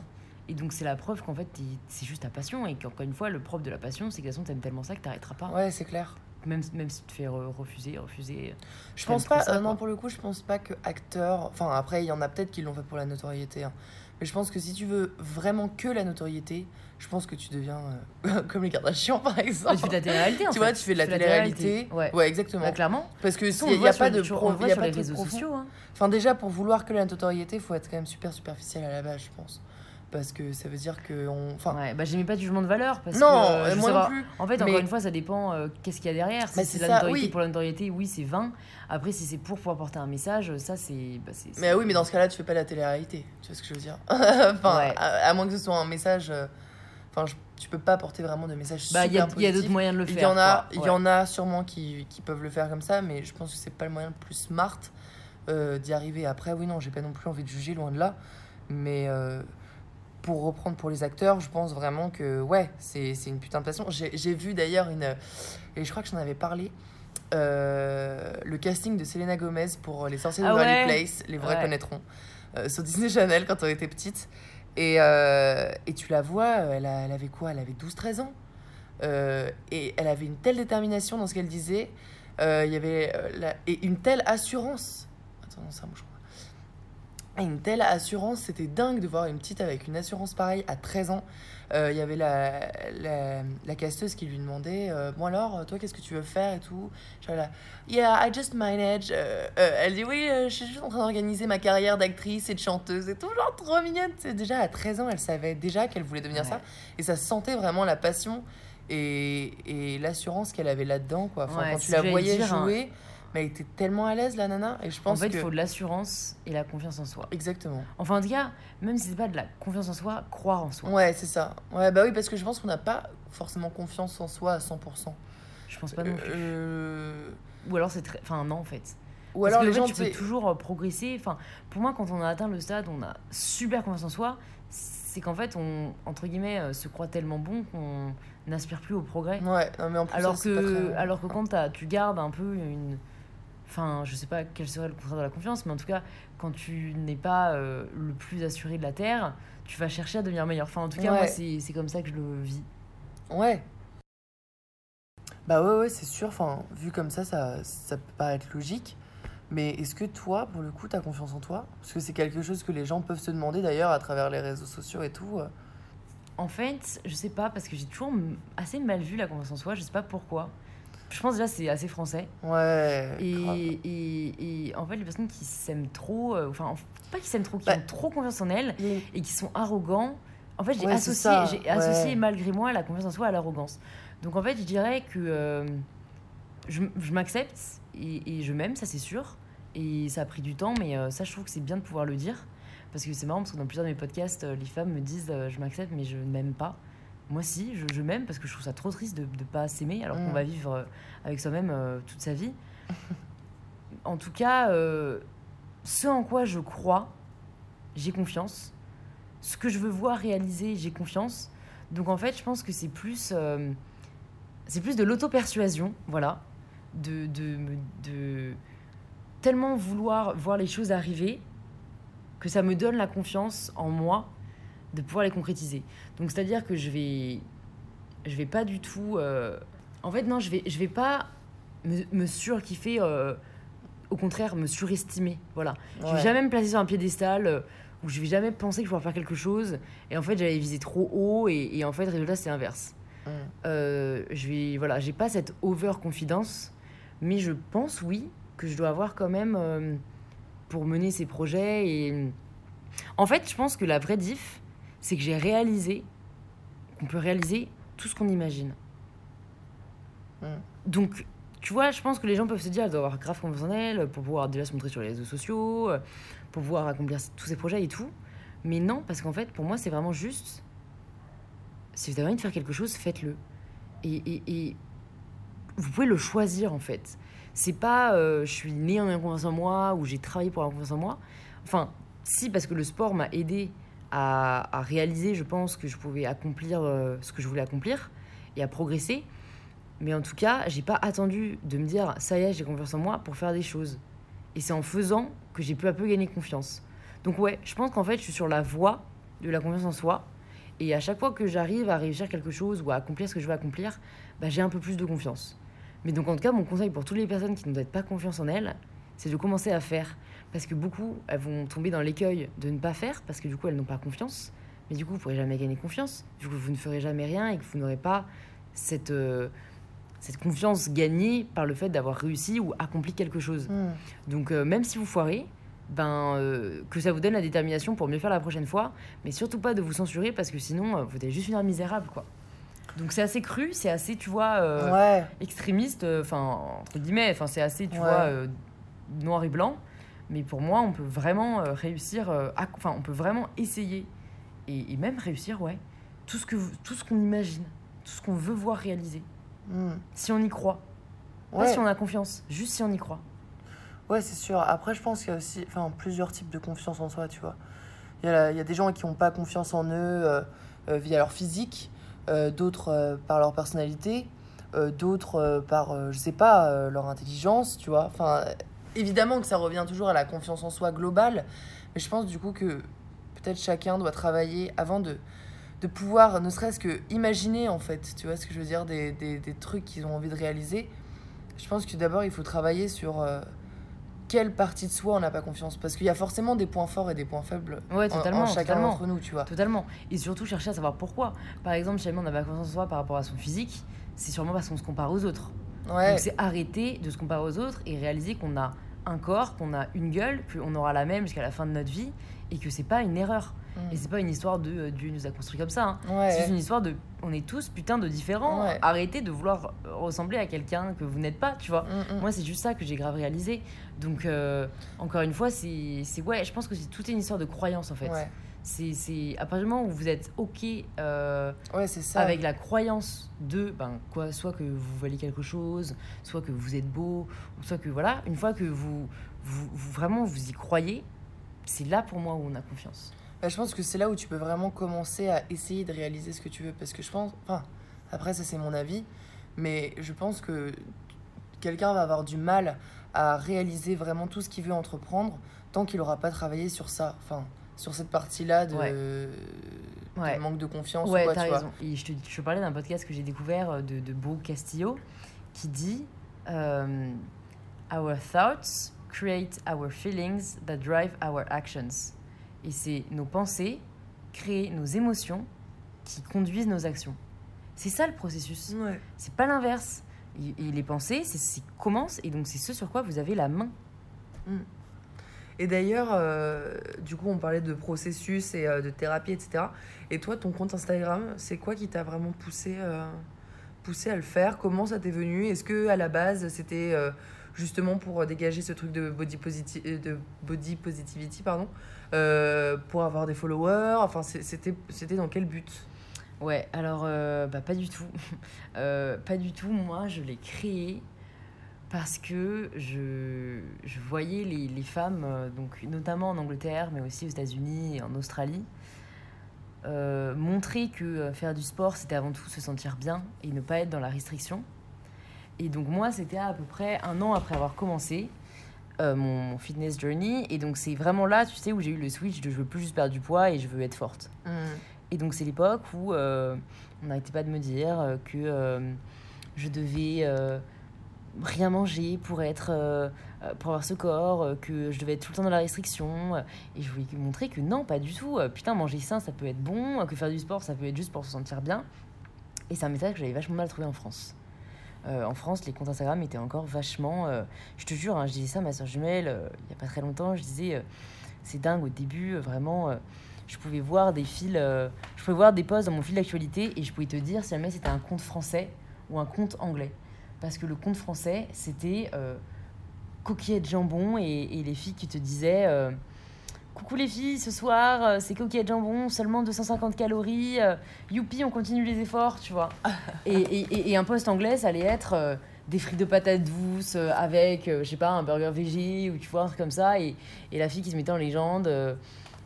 Et donc, c'est la preuve qu'en fait, c'est juste ta passion. Et qu'encore une fois, le propre de la passion, c'est que de toute façon, t'aimes tellement ça que t'arrêteras pas. Ouais, c'est clair. Même, même si tu te fais re- refuser, refuser. Je pense pas. ça, euh, non, pour le coup, je pense pas que acteur. Enfin, après, il y en a peut-être qui l'ont fait pour la notoriété. hein. Mais je pense que si tu veux vraiment que la notoriété, je pense que tu deviens euh, comme les Kardashians, par exemple. Ah, tu fais de la télé-réalité, en Tu fait. vois, tu fais de la télé-réalité. Ouais. exactement. Bah, clairement. Parce que s'il n'y a pas de pro- y a pas les de réseaux profond. sociaux. hein. Enfin, déjà, pour vouloir que la notoriété, il faut être quand même super superficiel à la base, je pense. Parce que ça veut dire que on. Enfin, Ouais, bah, j'aimais pas du jugement de valeur. Parce non, que, euh, euh, moi non plus. En fait, encore Mais- une fois, ça dépend euh, qu'est-ce qu'il y a derrière. Si c'est la notoriété oui. pour la notoriété, oui, c'est 20. Après, si c'est pour pouvoir porter un message, ça, c'est. Bah, Mais c'est- oui, mais dans ce cas-là, tu fais pas la télé-réalité. Tu vois ce que je veux dire Enfin, Ouais. à, à moins que ce soit un message. Enfin, je- tu peux pas apporter vraiment de message Bah, il y a, super il y a d'autres moyens de le Il faire. y en a, il Ouais. y en a sûrement qui, qui peuvent le faire comme ça, mais je pense que c'est pas le moyen le plus smart euh, d'y arriver. Après, oui, non, j'ai pas non plus envie de juger, loin de là. Mais euh, pour reprendre pour les acteurs, je pense vraiment que, ouais, c'est c'est une putain de passion. J'ai vu d'ailleurs une. Et je crois que j'en avais parlé. euh, le casting de Selena Gomez pour Les Sorciers de Ah ouais Place, les vrais Ouais. connaîtront, euh, sur Disney Channel quand on était petite. Et, euh, et tu la vois, elle, elle avait quoi? Elle avait 12-13 ans. Euh, et elle avait une telle détermination dans ce qu'elle disait. Euh, Il y avait la- et une telle assurance. Attends, ça. Et une telle assurance, c'était dingue de voir une petite avec une assurance pareille à 13 ans. Euh, Il y avait la, la, la casteuse qui lui demandait euh, Bon, alors, toi, qu'est-ce que tu veux faire et tout? Genre là, Yeah, I just manage. Euh, euh, elle dit Oui, euh, je suis juste en train d'organiser ma carrière d'actrice et de chanteuse et tout. Genre, trop mignonne. Sais, Déjà, à 13 ans, elle savait déjà qu'elle voulait devenir Ouais. ça. Et ça se sentait vraiment la passion et, et l'assurance qu'elle avait là-dedans. Quoi. Enfin, Ouais, quand c'est tu la voyais dire, hein. Mais elle était tellement à l'aise, la nana. Et je pense En fait, que. il faut de l'assurance et la confiance en soi. Exactement. Enfin, en tout cas, même si c'est pas de la confiance en soi, croire en soi. Ouais, c'est ça. Ouais, bah oui, parce que je pense qu'on n'a pas forcément confiance en soi à 100%. Je pense pas non plus. Euh, Ou alors c'est très. Enfin, non, en fait. Ou Parce alors que les en fait, gens, tu peux toujours euh, progresser. Enfin, pour moi, quand on a atteint le stade, on a super confiance en soi. C'est qu'en fait, on entre guillemets euh, se croit tellement bon qu'on n'aspire plus au progrès. Ouais, non, mais en plus, alors ça, pas que, très- alors que quand tu gardes un peu une. Enfin, je sais pas quel serait le contraire de la confiance, mais en tout cas, quand tu n'es pas euh, le plus assuré de la terre, tu vas chercher à devenir meilleur. Enfin, en tout cas, Ouais. moi, c'est comme ça que je le vis. Ouais. Bah ouais, ouais, c'est sûr. Enfin, vu comme ça, ça, ça peut paraître logique. Mais est-ce que toi, pour le coup, t'as confiance en toi? Parce que c'est quelque chose que les gens peuvent se demander d'ailleurs à travers les réseaux sociaux et tout. euh. En fait, je sais pas, parce que j'ai toujours assez mal vu la confiance en soi, je sais pas pourquoi. Je pense déjà c'est assez français. Ouais. Et, et, et en fait, les personnes qui s'aiment trop, euh, enfin, en- pas qui s'aiment trop, qui Bah, ont trop confiance en elles et qui sont arrogants. En fait, j'ai Ouais, associé, ouais. malgré moi la confiance en soi à l'arrogance. Donc en fait, je dirais que euh, je, je m'accepte et, et je m'aime, ça c'est sûr. Et ça a pris du temps, mais euh, ça, je trouve que c'est bien de pouvoir le dire. Parce que c'est marrant, parce que dans plusieurs de mes podcasts, les femmes me disent euh, Je m'accepte, mais je ne m'aime pas. Moi, si, je, je m'aime parce que je trouve ça trop triste de ne pas s'aimer alors qu'on Mm. va vivre euh, avec soi-même euh, toute sa vie. en tout cas, euh, ce en quoi je crois, j'ai confiance. Ce que je veux voir réaliser, j'ai confiance. Donc en fait, je pense que c'est plus, euh, c'est plus de l'auto-persuasion, voilà, de, de, de tellement vouloir voir les choses arriver que ça me donne la confiance en moi de pouvoir les concrétiser. Donc c'est-à-dire que je vais, je vais pas du tout, euh, en fait non, je vais, je vais pas me, me surkiffer, euh, au contraire me surestimer, voilà. Je vais Ouais. jamais me placer sur un piédestal euh, où je vais jamais penser que je vais pouvoir faire quelque chose. Et en fait, j'allais viser trop haut et, et en fait, résultat, c'est inverse. Mm. Euh, je vais, voilà, j'ai pas cette over-confidence, mais je pense, oui, que je dois avoir quand même pour mener ces projets. Et en fait, je pense que la vraie diff, c'est que j'ai réalisé qu'on peut réaliser tout ce qu'on imagine. Mm. Donc, tu vois, je pense que les gens peuvent se dire, elle doit avoir grave confiance en elle pour pouvoir déjà se montrer sur les réseaux sociaux, euh, pour pouvoir accomplir tous ces projets et tout. Mais non, parce qu'en fait, pour moi, c'est vraiment juste. Si vous avez envie de faire quelque chose, faites-le. Et, et- et vous pouvez le choisir, en fait. C'est pas euh, je suis née en ayant confiance en moi ou j'ai travaillé pour avoir confiance en moi. Enfin, si, parce que le sport m'a aidé à, réaliser, je pense, que je pouvais accomplir euh, ce que je voulais accomplir et à progresser. Mais en tout cas, j'ai pas attendu de me dire ça y est, j'ai confiance en moi pour faire des choses. Et c'est en faisant que j'ai peu à peu gagné confiance. Donc ouais, je pense qu'en fait, je suis sur la voie de la confiance en soi. Et à chaque fois que j'arrive à réussir quelque chose ou à accomplir ce que je veux accomplir, bah, j'ai un peu plus de confiance. Mais donc en tout cas, mon conseil pour toutes les personnes qui n'ont pas confiance en elles, c'est de commencer à faire. Parce que beaucoup, elles vont tomber dans l'écueil de ne pas faire, parce que du coup, elles n'ont pas confiance. Mais du coup, vous ne pourrez jamais gagner confiance. Du coup, vous ne ferez jamais rien et que vous n'aurez pas cette, euh, cette confiance gagnée par le fait d'avoir réussi ou accompli quelque chose. Mm. Donc euh, même si vous foirez, ben, euh, que ça vous donne la détermination pour mieux faire la prochaine fois, mais surtout pas de vous censurer parce que sinon, vous allez juste finir misérable, quoi. Donc c'est assez cru, c'est assez, tu vois, Ouais. extrémiste, enfin, entre guillemets, enfin, c'est assez, tu Ouais. vois, noir et blanc. Mais pour moi, on peut vraiment euh, réussir, euh, à- enfin, on peut vraiment essayer et, et même réussir, ouais, tout ce que tout ce qu'on imagine, tout ce qu'on veut voir réaliser, Mm. si on y croit. Pas Ouais. si on a confiance, juste si on y croit. Ouais, c'est sûr. Après, je pense qu'il y a aussi enfin, plusieurs types de confiance en soi, tu vois. Il y a, il y a des gens qui n'ont pas confiance en eux euh, euh, via leur physique, euh, d'autres par leur personnalité, d'autres par, je sais pas, leur intelligence, tu vois. Enfin, évidemment que ça revient toujours à la confiance en soi globale, mais je pense du coup que peut-être chacun doit travailler avant de, de pouvoir, ne serait-ce que imaginer, en fait, tu vois ce que je veux dire, des, des, des trucs qu'ils ont envie de réaliser. Je pense que d'abord, il faut travailler sur... euh, quelle partie de soi on n'a pas confiance Parce qu'il y a forcément des points forts et des points faibles Ouais, en- totalement, en, chacun d'entre nous, tu vois. Totalement. Et surtout chercher à savoir pourquoi. Par exemple, si on n'a pas confiance en soi par rapport à son physique, c'est sûrement parce qu'on se compare aux autres. Ouais, Donc c'est arrêter de se comparer aux autres et réaliser qu'on a un corps, qu'on a une gueule, qu'on aura la même jusqu'à la fin de notre vie et que c'est pas une erreur. Mm. Et c'est pas une histoire de euh, Dieu nous a construit comme ça. hein. ouais. C'est une histoire de on est tous putain de différents. Ouais. Arrêtez de vouloir euh, ressembler à quelqu'un que vous n'êtes pas, tu vois. Mm, mm. Moi, c'est juste ça que j'ai grave réalisé. Donc, euh, encore une fois, c'est. Ouais, je pense que c'est tout est une histoire de croyance, en fait. C'est, à partir du moment où vous êtes OK euh, Ouais, ça. avec la croyance de, ben, quoi, soit que vous valez quelque chose, soit que vous êtes beau, soit que, voilà, une fois que vous, vous, vous- vraiment vous y croyez, c'est là pour moi où on a confiance. Bah, je pense que c'est là où tu peux vraiment commencer à essayer de réaliser ce que tu veux. Parce que je pense. Enfin, après, ça, c'est mon avis. Mais je pense que quelqu'un va avoir du mal à réaliser vraiment tout ce qu'il veut entreprendre tant qu'il n'aura pas travaillé sur ça. Enfin, sur cette partie-là de, Ouais. de Ouais. manque de confiance Ouais, ou quoi, vois. raison. Et je te, je te parlais d'un podcast que j'ai découvert euh, de, de Beau Castillo qui dit euh, Our thoughts create our feelings that drive our actions. Et c'est nos pensées créent nos émotions qui conduisent nos actions. C'est ça le processus. C'est pas l'inverse. Et, et les pensées, c'est ce qui commence et donc c'est ce sur quoi vous avez la main. Et d'ailleurs, euh, du coup, on parlait de processus et euh, de thérapie, etc. Et toi, ton compte Instagram, c'est quoi qui t'a vraiment poussé, euh, poussé à le faire? Comment ça t'est venu? Est-ce que à la base, c'était justement pour dégager ce truc de body, de body positivity, pardon, pour avoir des followers? Enfin, c'était dans quel but? Ouais, alors bah, pas du tout. Pas du tout. Moi, je l'ai créé parce que je, je voyais les, les femmes, euh, donc, notamment en Angleterre, mais aussi aux États-Unis et en Australie, euh, montrer que euh, faire du sport, c'était avant tout se sentir bien et ne pas être dans la restriction. Et donc moi, c'était à peu près un an après avoir commencé euh, mon, mon fitness journey. Et donc c'est vraiment là, tu sais, où j'ai eu le switch de je veux plus juste perdre du poids et je veux être forte. Et donc c'est l'époque où euh, on n'arrêtait pas de me dire que je devais rien manger pour être euh, euh, pour avoir ce corps, euh, que je devais être tout le temps dans la restriction. et je voulais montrer que non, pas du tout. Putain, manger sain, ça peut être bon. Que faire du sport, ça peut être juste pour se sentir bien. Et c'est un message que j'avais vachement mal trouvé en France. En France, les comptes Instagram étaient encore vachement. je te jure, hein, je disais ça à ma soeur jumelle il n'y a pas très longtemps. Je disais, c'est dingue au début, vraiment. je pouvais voir des fils, je pouvais voir des posts dans mon fil d'actualité et je pouvais te dire si jamais c'était un compte français ou un compte anglais. Parce que le compte français, c'était euh, coquillettes jambon et, et les filles qui te disaient euh, Coucou les filles, ce soir, euh, c'est coquillettes jambon, seulement 250 calories, euh, youpi, on continue les efforts, tu vois. et, et, et- et un post anglais, ça allait être des frites de patates douces avec, je sais pas, un burger végé ou tu vois, un truc comme ça. Et, et la fille qui se mettait en légende. euh,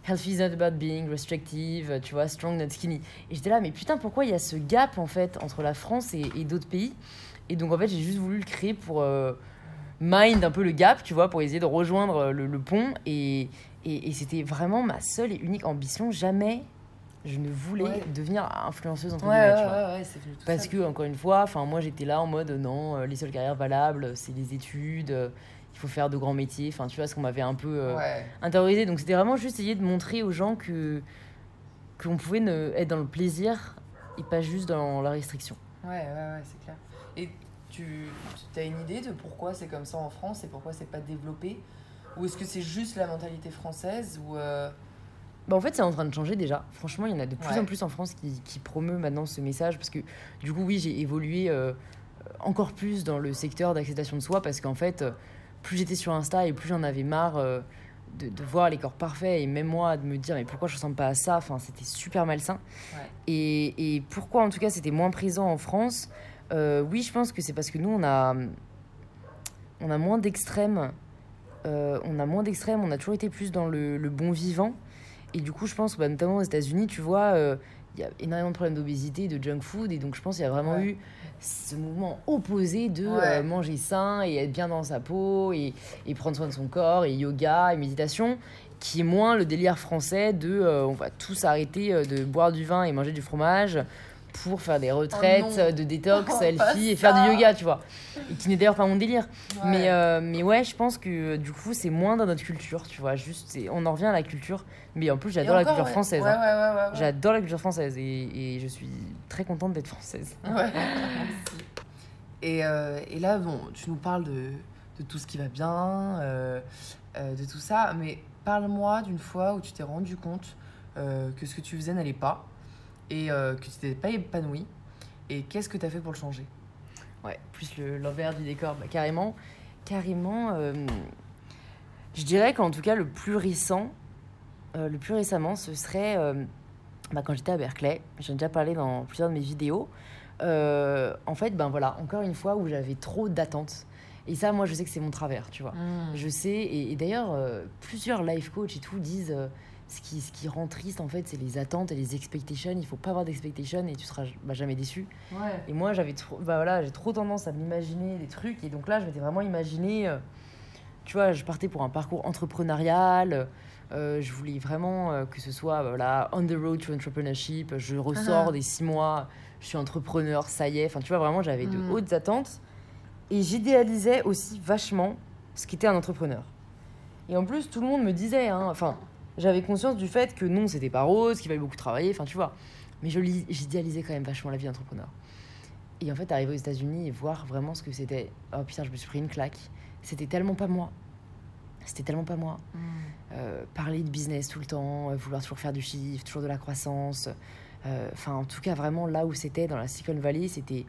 Healthy is not about being restrictive, tu vois, strong not skinny. Et j'étais là, mais putain, pourquoi il y a ce gap en fait entre la France et, et d'autres pays? Et donc en fait, j'ai juste voulu le créer pour euh, mind un peu le gap, tu vois, pour essayer de rejoindre euh, le, le pont. Et, et, et c'était vraiment ma seule et unique ambition. Jamais je ne voulais Ouais. devenir influenceuse entre Ouais, guillemets, ouais, tu vois. ouais, tout Parce seul. que, encore une fois, moi j'étais là en mode non, euh, les seules carrières valables, c'est les études, euh, il faut faire de grands métiers. Enfin, tu vois, ce qu'on m'avait un peu euh, intériorisé. Donc c'était vraiment juste essayer de montrer aux gens que qu'on pouvait ne, être dans le plaisir et pas juste dans la restriction. Ouais, ouais, ouais, c'est clair. Et tu, as une idée de pourquoi c'est comme ça en France et pourquoi c'est pas développé Ou est-ce que c'est juste la mentalité française ou euh, Bah, en fait, c'est en train de changer déjà. Franchement, il y en a de plus Ouais. en plus en France qui, qui promeut maintenant ce message parce que du coup, oui, j'ai évolué euh, encore plus dans le secteur d'acceptation de soi parce qu'en fait, euh, plus j'étais sur Insta et plus j'en avais marre euh, de, de voir les corps parfaits et même moi de me dire mais pourquoi je ressemble pas à ça? Enfin, c'était super malsain. Ouais. Et, et pourquoi en tout cas c'était moins présent en France? Euh, Oui, je pense que c'est parce que nous on a on a moins d'extrêmes. Euh, on a moins d'extrêmes. On a toujours été plus dans le, le bon vivant. Et du coup, je pense, bah, notamment aux États-Unis, tu vois, euh, il y a énormément de problèmes d'obésité, de junk food. Et donc, je pense qu'il y a vraiment Ouais. eu ce mouvement opposé de Ouais. manger sain et être bien dans sa peau et, et prendre soin de son corps et yoga et méditation, qui est moins le délire français de on va tous arrêter de boire du vin et manger du fromage pour faire des retraites non. euh, de détox, Oh, selfie et faire du yoga, tu vois. Et qui n'est d'ailleurs pas mon délire. Ouais. Mais, euh, mais ouais, je pense que du coup, c'est moins dans notre culture, tu vois. Juste, on en revient à la culture. Mais en plus, j'adore la culture ouais. française. Ouais, hein. J'adore la culture française et, et je suis très contente d'être française. Et, euh, et là, bon, tu nous parles de, de tout ce qui va bien, euh, de tout ça, mais parle-moi d'une fois où tu t'es rendu compte que ce que tu faisais n'allait pas et euh, que tu t'étais pas épanoui. Et qu'est-ce que tu as fait pour le changer? Ouais, plus le- l'envers du décor, bah, carrément. Carrément. euh, je dirais qu'en tout cas, le plus récent, euh, le plus récemment, ce serait bah, quand j'étais à Berkeley. J'en ai déjà parlé dans plusieurs de mes vidéos. En fait, ben voilà, encore une fois où j'avais trop d'attentes. Et ça, moi, je sais que c'est mon travers, tu vois. Je sais, et, et d'ailleurs, plusieurs life coach et tout disent ce, qui, ce qui rend triste, en fait, c'est les attentes et les expectations. Il faut pas avoir d'expectations et tu seras bah, jamais déçu. Ouais. Et moi, j'avais trop, bah voilà, j'ai trop tendance à m'imaginer des trucs. Et donc là, je m'étais vraiment imaginé, euh, tu vois, je partais pour un parcours entrepreneurial. euh, je voulais vraiment euh, que ce soit bah, voilà, on the road to entrepreneurship. Je ressors Ah. des six mois, je suis entrepreneur, ça y est. Enfin, tu vois, vraiment, j'avais de Mm. hautes attentes. Et j'idéalisais aussi vachement ce qu'était un entrepreneur. Et en plus, tout le monde me disait, hein, enfin, j'avais conscience du fait que non, c'était pas rose, qu'il fallait beaucoup travailler, enfin, tu vois. Mais je j'idéalisais quand même vachement la vie d'entrepreneur. Et en fait, arriver aux États-Unis et voir vraiment ce que c'était. Oh putain, je me suis pris une claque. C'était tellement pas moi. C'était tellement pas moi. Euh, parler de business tout le temps, euh, vouloir toujours faire du chiffre, toujours de la croissance. Euh, Enfin, en tout cas, vraiment là où c'était, dans la Silicon Valley, c'était,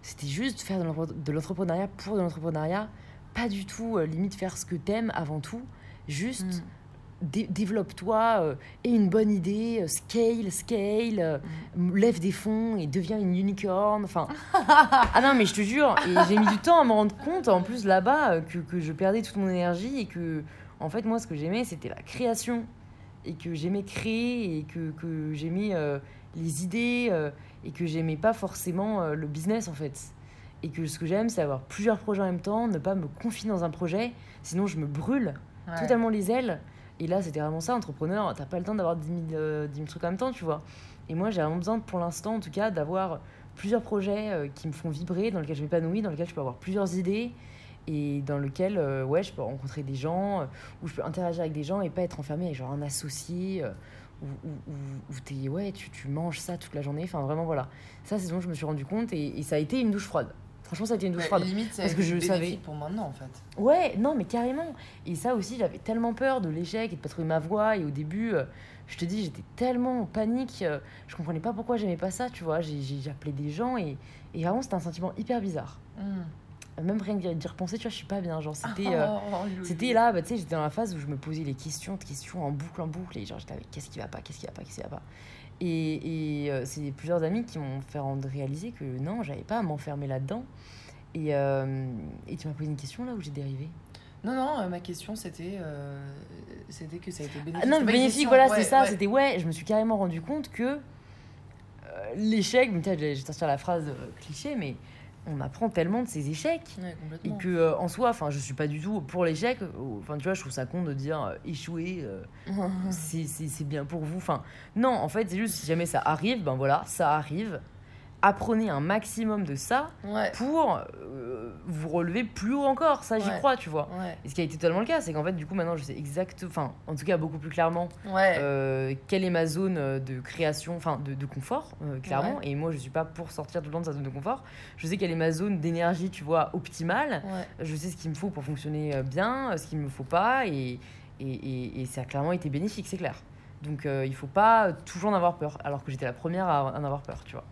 c'était juste faire de l'entre- de l'entrepreneuriat pour de l'entrepreneuriat, pas du tout euh, limite faire ce que t'aimes avant tout. Juste Mm. Dé- développe-toi, euh, aie une bonne idée, euh, scale, scale, euh, Mm. lève des fonds et deviens une unicorn. Enfin, ah non, mais je te jure, j'ai mis du temps à me rendre compte, en plus là-bas, euh, que, que je perdais toute mon énergie et que, en fait, moi, ce que j'aimais, c'était la création. Et que j'aimais créer et que, que j'aimais les idées et que j'aimais pas forcément le business, en fait. Et que ce que j'aime, c'est avoir plusieurs projets en même temps, ne pas me confier dans un projet, sinon je me brûle Ouais. totalement les ailes. Et là, c'était vraiment ça, entrepreneur, t'as pas le temps d'avoir 10 000, euh, 10 000 trucs en même temps, tu vois. Et moi, j'ai vraiment besoin, pour l'instant, en tout cas, d'avoir plusieurs projets euh, qui me font vibrer, dans lesquels je m'épanouis, dans lesquels je peux avoir plusieurs idées, et dans lesquels, euh, ouais, je peux rencontrer des gens, euh, où je peux interagir avec des gens et pas être enfermé avec genre un associé, où, où, où- ouais, tu, tu manges ça toute la journée, enfin vraiment, voilà. Ça, c'est ce dont je me suis rendu compte, et ça a été une douche froide. Franchement, ça a été une douche Ouais, froide. limite, Parce que je savais. pour maintenant en fait. Ouais, non, mais carrément. Et ça aussi, j'avais tellement peur de l'échec et de pas trouver ma voie. Et au début, euh, je te dis, j'étais tellement en panique. euh, je comprenais pas pourquoi j'aimais pas ça, tu vois. J'ai- J'appelais des gens et, et vraiment, c'était un sentiment hyper bizarre. Mm. Même rien que d'y repenser, tu vois, je suis pas bien. Genre, c'était. euh, Oh, Lulu. C'était là, bah, tu sais, j'étais dans la phase où je me posais les questions, de questions en boucle, en boucle, et genre j'étais avec qu'est-ce qui va pas, qu'est-ce qui va pas, qu'est-ce qui va pas. Et, et euh, c'est plusieurs amis qui m'ont fait rendre- réaliser que non, j'avais pas à m'enfermer là-dedans. Et, euh, et tu m'as posé une question là où j'ai dérivé? Non, non, euh, ma question c'était euh, c'était que ça a été bénéfique. Ah non, bénéfique, voilà, ouais, c'est ça. ouais. C'était ouais, je me suis carrément rendu compte que euh, l'échec, mais putain, j'ai j'ai sorti la phrase cliché, mais on apprend tellement de ses échecs. Ouais, Et que euh, en soi, enfin, je suis pas du tout pour l'échec. Enfin, tu vois, je trouve ça con de dire euh, échouer, euh, c'est bien pour vous. Enfin, non, en fait, c'est juste si jamais ça arrive, ben voilà, ça arrive. Apprenez un maximum de ça Ouais, pour euh, vous relever plus haut encore. Ça, j'y Ouais. crois, tu vois. ouais, Et ce qui a été totalement le cas, c'est qu'en fait, du coup, maintenant, je sais exact, enfin, en tout cas, beaucoup plus clairement, euh, quelle est ma zone euh, de création, enfin, de, de confort, euh, clairement. Et moi, je suis pas pour sortir tout le temps de sa zone de confort. Je sais quelle est ma zone d'énergie, tu vois, optimale. Je sais ce qu'il me faut pour fonctionner bien, ce qu'il me faut pas, et, et, et, et ça a clairement été bénéfique, c'est clair. Donc, il faut pas toujours en avoir peur, alors que j'étais la première à en avoir peur, tu vois.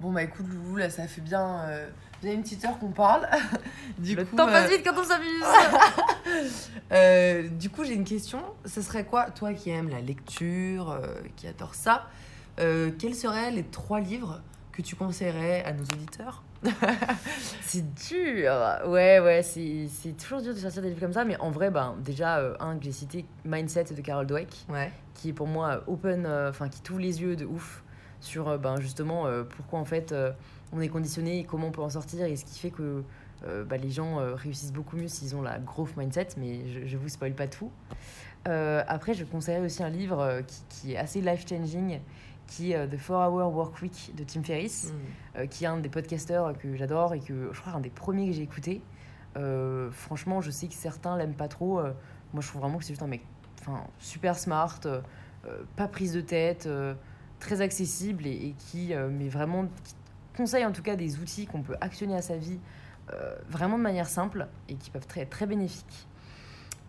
Bon, bah écoute, Loulou, là ça fait bien, euh, bien une petite heure qu'on parle. du Le coup, temps euh, passe vite quand on s'amuse Euh, du coup, j'ai une question. Ce serait quoi, toi qui aimes la lecture, euh, qui adore ça, euh, quels seraient les trois livres que tu conseillerais à nos auditeurs C'est dur Ouais, ouais, c'est c'est toujours dur de sortir des livres comme ça, mais en vrai, ben, déjà, euh, un que j'ai cité, Mindset de Carol Dweck, Ouais. qui est pour moi euh, open, euh, enfin, qui t'ouvre les yeux de ouf sur euh, ben, justement euh, pourquoi en fait euh, on est conditionné et comment on peut en sortir et ce qui fait que bah, les gens réussissent beaucoup mieux s'ils ont la growth mindset, mais je, je vous spoil pas tout. Après, je conseillerais aussi un livre qui, qui est assez life-changing, qui est The 4-Hour Work Week de Tim Ferriss, euh, qui est un des podcasteurs que j'adore et que je crois un des premiers que j'ai écouté. Euh, franchement, je sais que certains l'aiment pas trop. euh, moi, je trouve vraiment que c'est juste un mec super smart, pas prise de tête, très accessible et, et qui euh, met vraiment qui conseille en tout cas des outils qu'on peut actionner à sa vie euh, vraiment de manière simple et qui peuvent être très bénéfiques.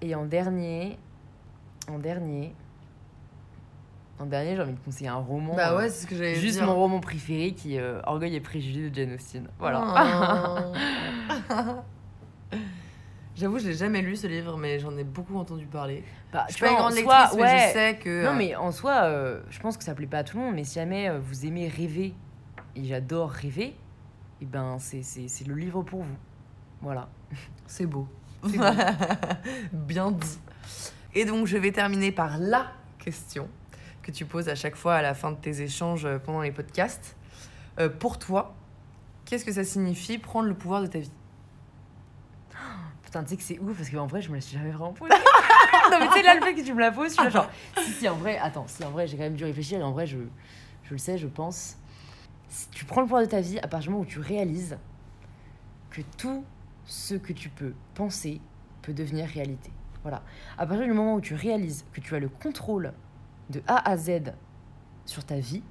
Et en dernier, en dernier, en dernier, j'ai envie de conseiller un roman. Bah ouais, c'est ce que Juste dire. mon roman préféré qui est euh, Orgueil et préjugés de Jane Austen. Voilà. Oh. J'avoue, je l'ai jamais lu ce livre, mais j'en ai beaucoup entendu parler. Bah, Je suis pas une grande soi, lectrice, mais ouais. je sais que. Non, euh, mais en soi, euh, je pense que ça plaît pas à tout le monde, mais si jamais euh, vous aimez rêver, et j'adore rêver, et ben c'est le livre pour vous. Voilà. C'est beau. Bien dit. Et donc, je vais terminer par la question que tu poses à chaque fois à la fin de tes échanges pendant les podcasts. Euh, pour toi, qu'est-ce que ça signifie prendre le pouvoir de ta vie? Putain, tu sais que c'est ouf parce qu'en vrai, je me la jamais vraiment posée. non, mais tu là, le fait que tu me la poses, je suis genre, si, si, en vrai, attends, si, en vrai, j'ai quand même dû réfléchir et en vrai, je, je le sais, je pense. Si tu prends le pouvoir de ta vie à partir du moment où tu réalises que tout ce que tu peux penser peut devenir réalité. Voilà. À partir du moment où tu réalises que tu as le contrôle de A à Z sur ta vie,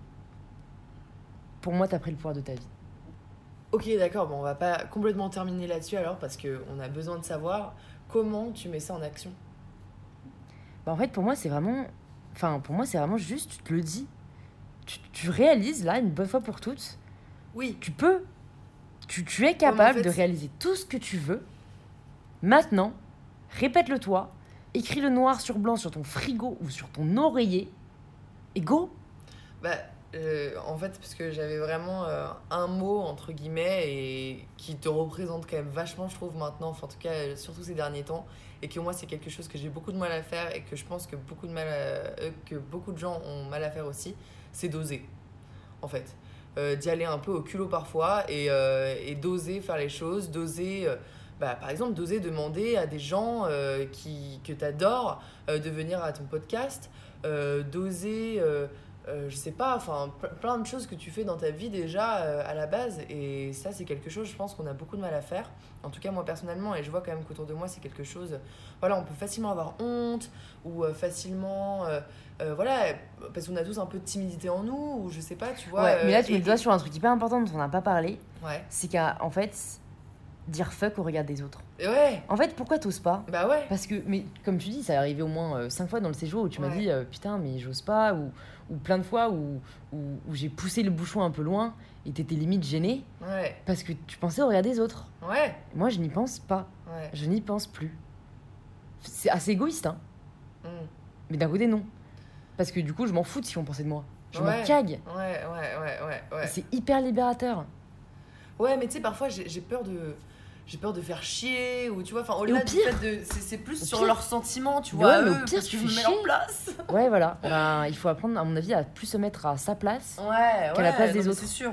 pour moi, tu as pris le pouvoir de ta vie. Ok, d'accord, bon, on va pas complètement terminer là-dessus alors, parce qu'on a besoin de savoir comment tu mets ça en action. Bah, en fait, pour moi, c'est vraiment. Enfin, pour moi, c'est vraiment juste, tu te le dis. Tu, tu réalises, là, une bonne fois pour toutes, Oui, tu peux. Tu, tu es capable fait, de réaliser tout ce que tu veux Maintenant, répète-le toi, écris-le noir sur blanc sur ton frigo ou sur ton oreiller, et go Bah, euh, en fait, parce que j'avais vraiment euh, un mot, entre guillemets, et qui te représente quand même vachement, je trouve, maintenant, enfin, en tout cas, surtout ces derniers temps, et que moi, c'est quelque chose que j'ai beaucoup de mal à faire, et que je pense que beaucoup de, mal euh, que beaucoup de gens ont mal à faire aussi, c'est d'oser, en fait. D'y aller un peu au culot parfois, et, et d'oser faire les choses, d'oser... bah, par exemple, d'oser demander à des gens qui, que tu adores de venir à ton podcast, d'oser, euh, je sais pas, enfin, ple- plein de choses que tu fais dans ta vie déjà euh, à la base. Et ça, c'est quelque chose, je pense, qu'on a beaucoup de mal à faire. En tout cas, moi personnellement, et je vois quand même qu'autour de moi, c'est quelque chose. Voilà, on peut facilement avoir honte, ou euh, facilement. voilà, parce qu'on a tous un peu de timidité en nous, ou je sais pas, tu vois. Ouais, mais là, tu mets le doigt sur un truc hyper important dont on n'a pas parlé. Ouais. C'est qu'en fait, dire fuck au regard des autres. Et ouais, En fait, pourquoi t'oses pas? Bah ouais. Parce que, mais comme tu dis, ça est arrivé au moins 5 fois dans le séjour où tu m'as dit euh, putain, mais j'ose pas, ou, ou plein de fois où, où, où j'ai poussé le bouchon un peu loin et t'étais limite gêné Ouais, parce que tu pensais au regard des autres. ouais, Moi, je n'y pense pas. ouais. Je n'y pense plus. C'est assez égoïste, hein. Mm. Mais d'un côté, non. Parce que du coup, je m'en fous de si on pensait de moi. Je Ouais. m'en cague. Ouais, ouais, ouais, ouais, ouais. C'est hyper libérateur. Ouais, mais tu sais, parfois j'ai peur de. J'ai peur de faire chier, ou tu vois, enfin, au-delà au du fait de. C'est plus sur pire- leurs sentiments, tu Mais vois. ouais, mais au eux, pire, parce tu me mets en place. Ouais, voilà. Ben, il faut apprendre, à mon avis, à plus se mettre à sa place. Ouais, Qu'à la place des autres. C'est sûr.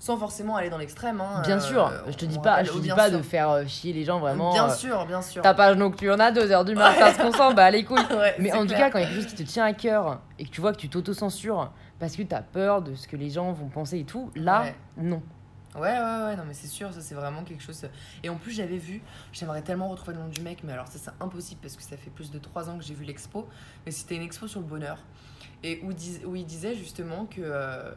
Sans forcément aller dans l'extrême. Hein, Bien euh, sûr. Je te dis pas, je te dis pas sûr. de faire euh, chier les gens vraiment. Bien euh, sûr, bien sûr. Ta page nocturne à 2h du matin, ce qu'on sent, bah les couilles. Ouais, Mais en tout cas, quand il y a quelque chose qui te tient à cœur et que tu vois que tu t'auto-censures parce que t'as peur de ce que les gens vont penser et tout, là, Ouais. non. Ouais, ouais, ouais, non, mais c'est sûr, ça c'est vraiment quelque chose. Et en plus, j'avais vu, j'aimerais tellement retrouver le nom du mec, mais alors ça c'est impossible parce que ça fait plus de 3 ans que j'ai vu l'expo. Mais c'était une expo sur le bonheur. Et où, dis- où il disait justement que. euh,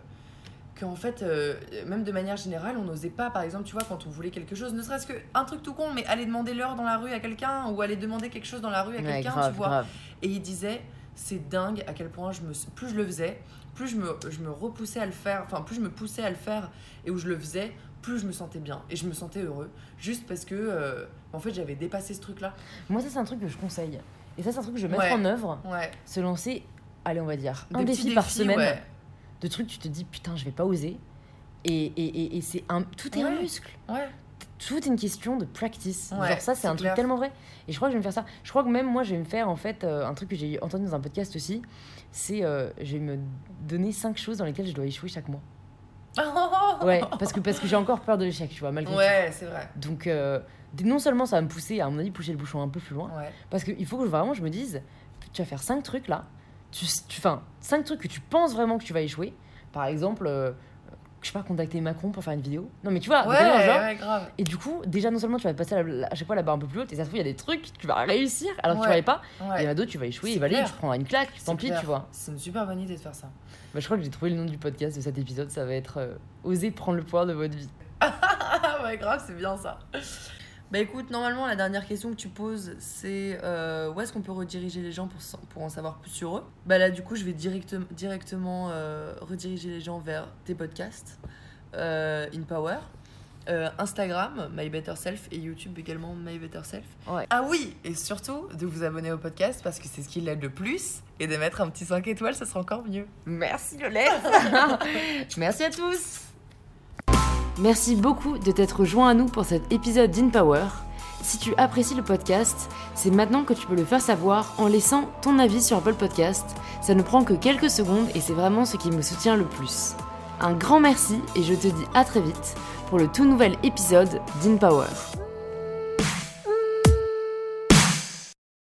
que en fait, euh, même de manière générale, on n'osait pas, par exemple, tu vois, quand on voulait quelque chose, ne serait-ce qu'un truc tout con, mais aller demander l'heure dans la rue à quelqu'un ou aller demander quelque chose dans la rue à Ouais, quelqu'un, tu vois. grave. Et il disait, c'est dingue à quel point je me, plus je le faisais, plus je me, je me repoussais à le faire, enfin plus je me poussais à le faire et où je le faisais, plus je me sentais bien et je me sentais heureux. Juste parce que, euh, en fait, j'avais dépassé ce truc-là. Moi, ça, c'est un truc que je conseille. Et ça, c'est un truc que je vais Ouais. mettre en œuvre. Ouais. Se lancer, allez, on va dire, un défi petits par défis, semaine. ouais. De trucs, tu te dis, putain, je vais pas oser. Et, et, et, et c'est un, tout est un Ouais. muscle. Tout est une question de practice. Ouais, Genre, ça, c'est un truc tellement vrai. Et je crois que je vais me faire ça. Je crois que même moi, je vais me faire, en fait, euh, un truc que j'ai entendu dans un podcast aussi. C'est, euh, je vais me donner cinq choses dans lesquelles je dois échouer chaque mois. Ouais, parce que, parce que j'ai encore peur de l'échec, tu vois, malgré Ouais, c'est vrai. Donc, euh, non seulement ça va me pousser, à mon avis, pousser le bouchon un peu plus loin, Ouais. parce qu'il faut que vraiment je me dise, tu vas faire cinq trucs là, tu, tu, cinq trucs que tu penses vraiment que tu vas échouer. Par exemple, euh, je sais pas, contacter Macron pour faire une vidéo. Non, mais tu vois, Ouais, délires genre. ouais, grave. Et du coup, déjà, non seulement tu vas passer à, la- à chaque fois la barre un peu plus haute, et ça se trouve, il y a des trucs, tu vas réussir alors que tu Ouais. ne pas. Et il y Ouais. en a d'autres, tu vas échouer, clair. tu prendras une claque, tant pis, tu vois. C'est une super bonne idée de faire ça. Bah, je crois que j'ai trouvé le nom du podcast de cet épisode, ça va être euh, Oser prendre le pouvoir de votre vie. Ouais, grave, c'est bien ça. Bah écoute, normalement, la dernière question que tu poses, c'est euh, où est-ce qu'on peut rediriger les gens pour, pour en savoir plus sur eux? Bah là, du coup, je vais direct, directement euh, rediriger les gens vers tes podcasts, euh, In Power, Instagram, My Better Self, et YouTube également, My Better Self. Ouais. Ah oui, et surtout de vous abonner au podcast parce que c'est ce qui l'aide le plus, et de mettre un petit 5 étoiles, ça sera encore mieux. Merci Lolette Merci à tous Merci beaucoup de t'être joint à nous pour cet épisode d'InPower. Si tu apprécies le podcast, c'est maintenant que tu peux le faire savoir en laissant ton avis sur Apple Podcast. Ça ne prend que quelques secondes et c'est vraiment ce qui me soutient le plus. Un grand merci et je te dis à très vite pour le tout nouvel épisode d'InPower.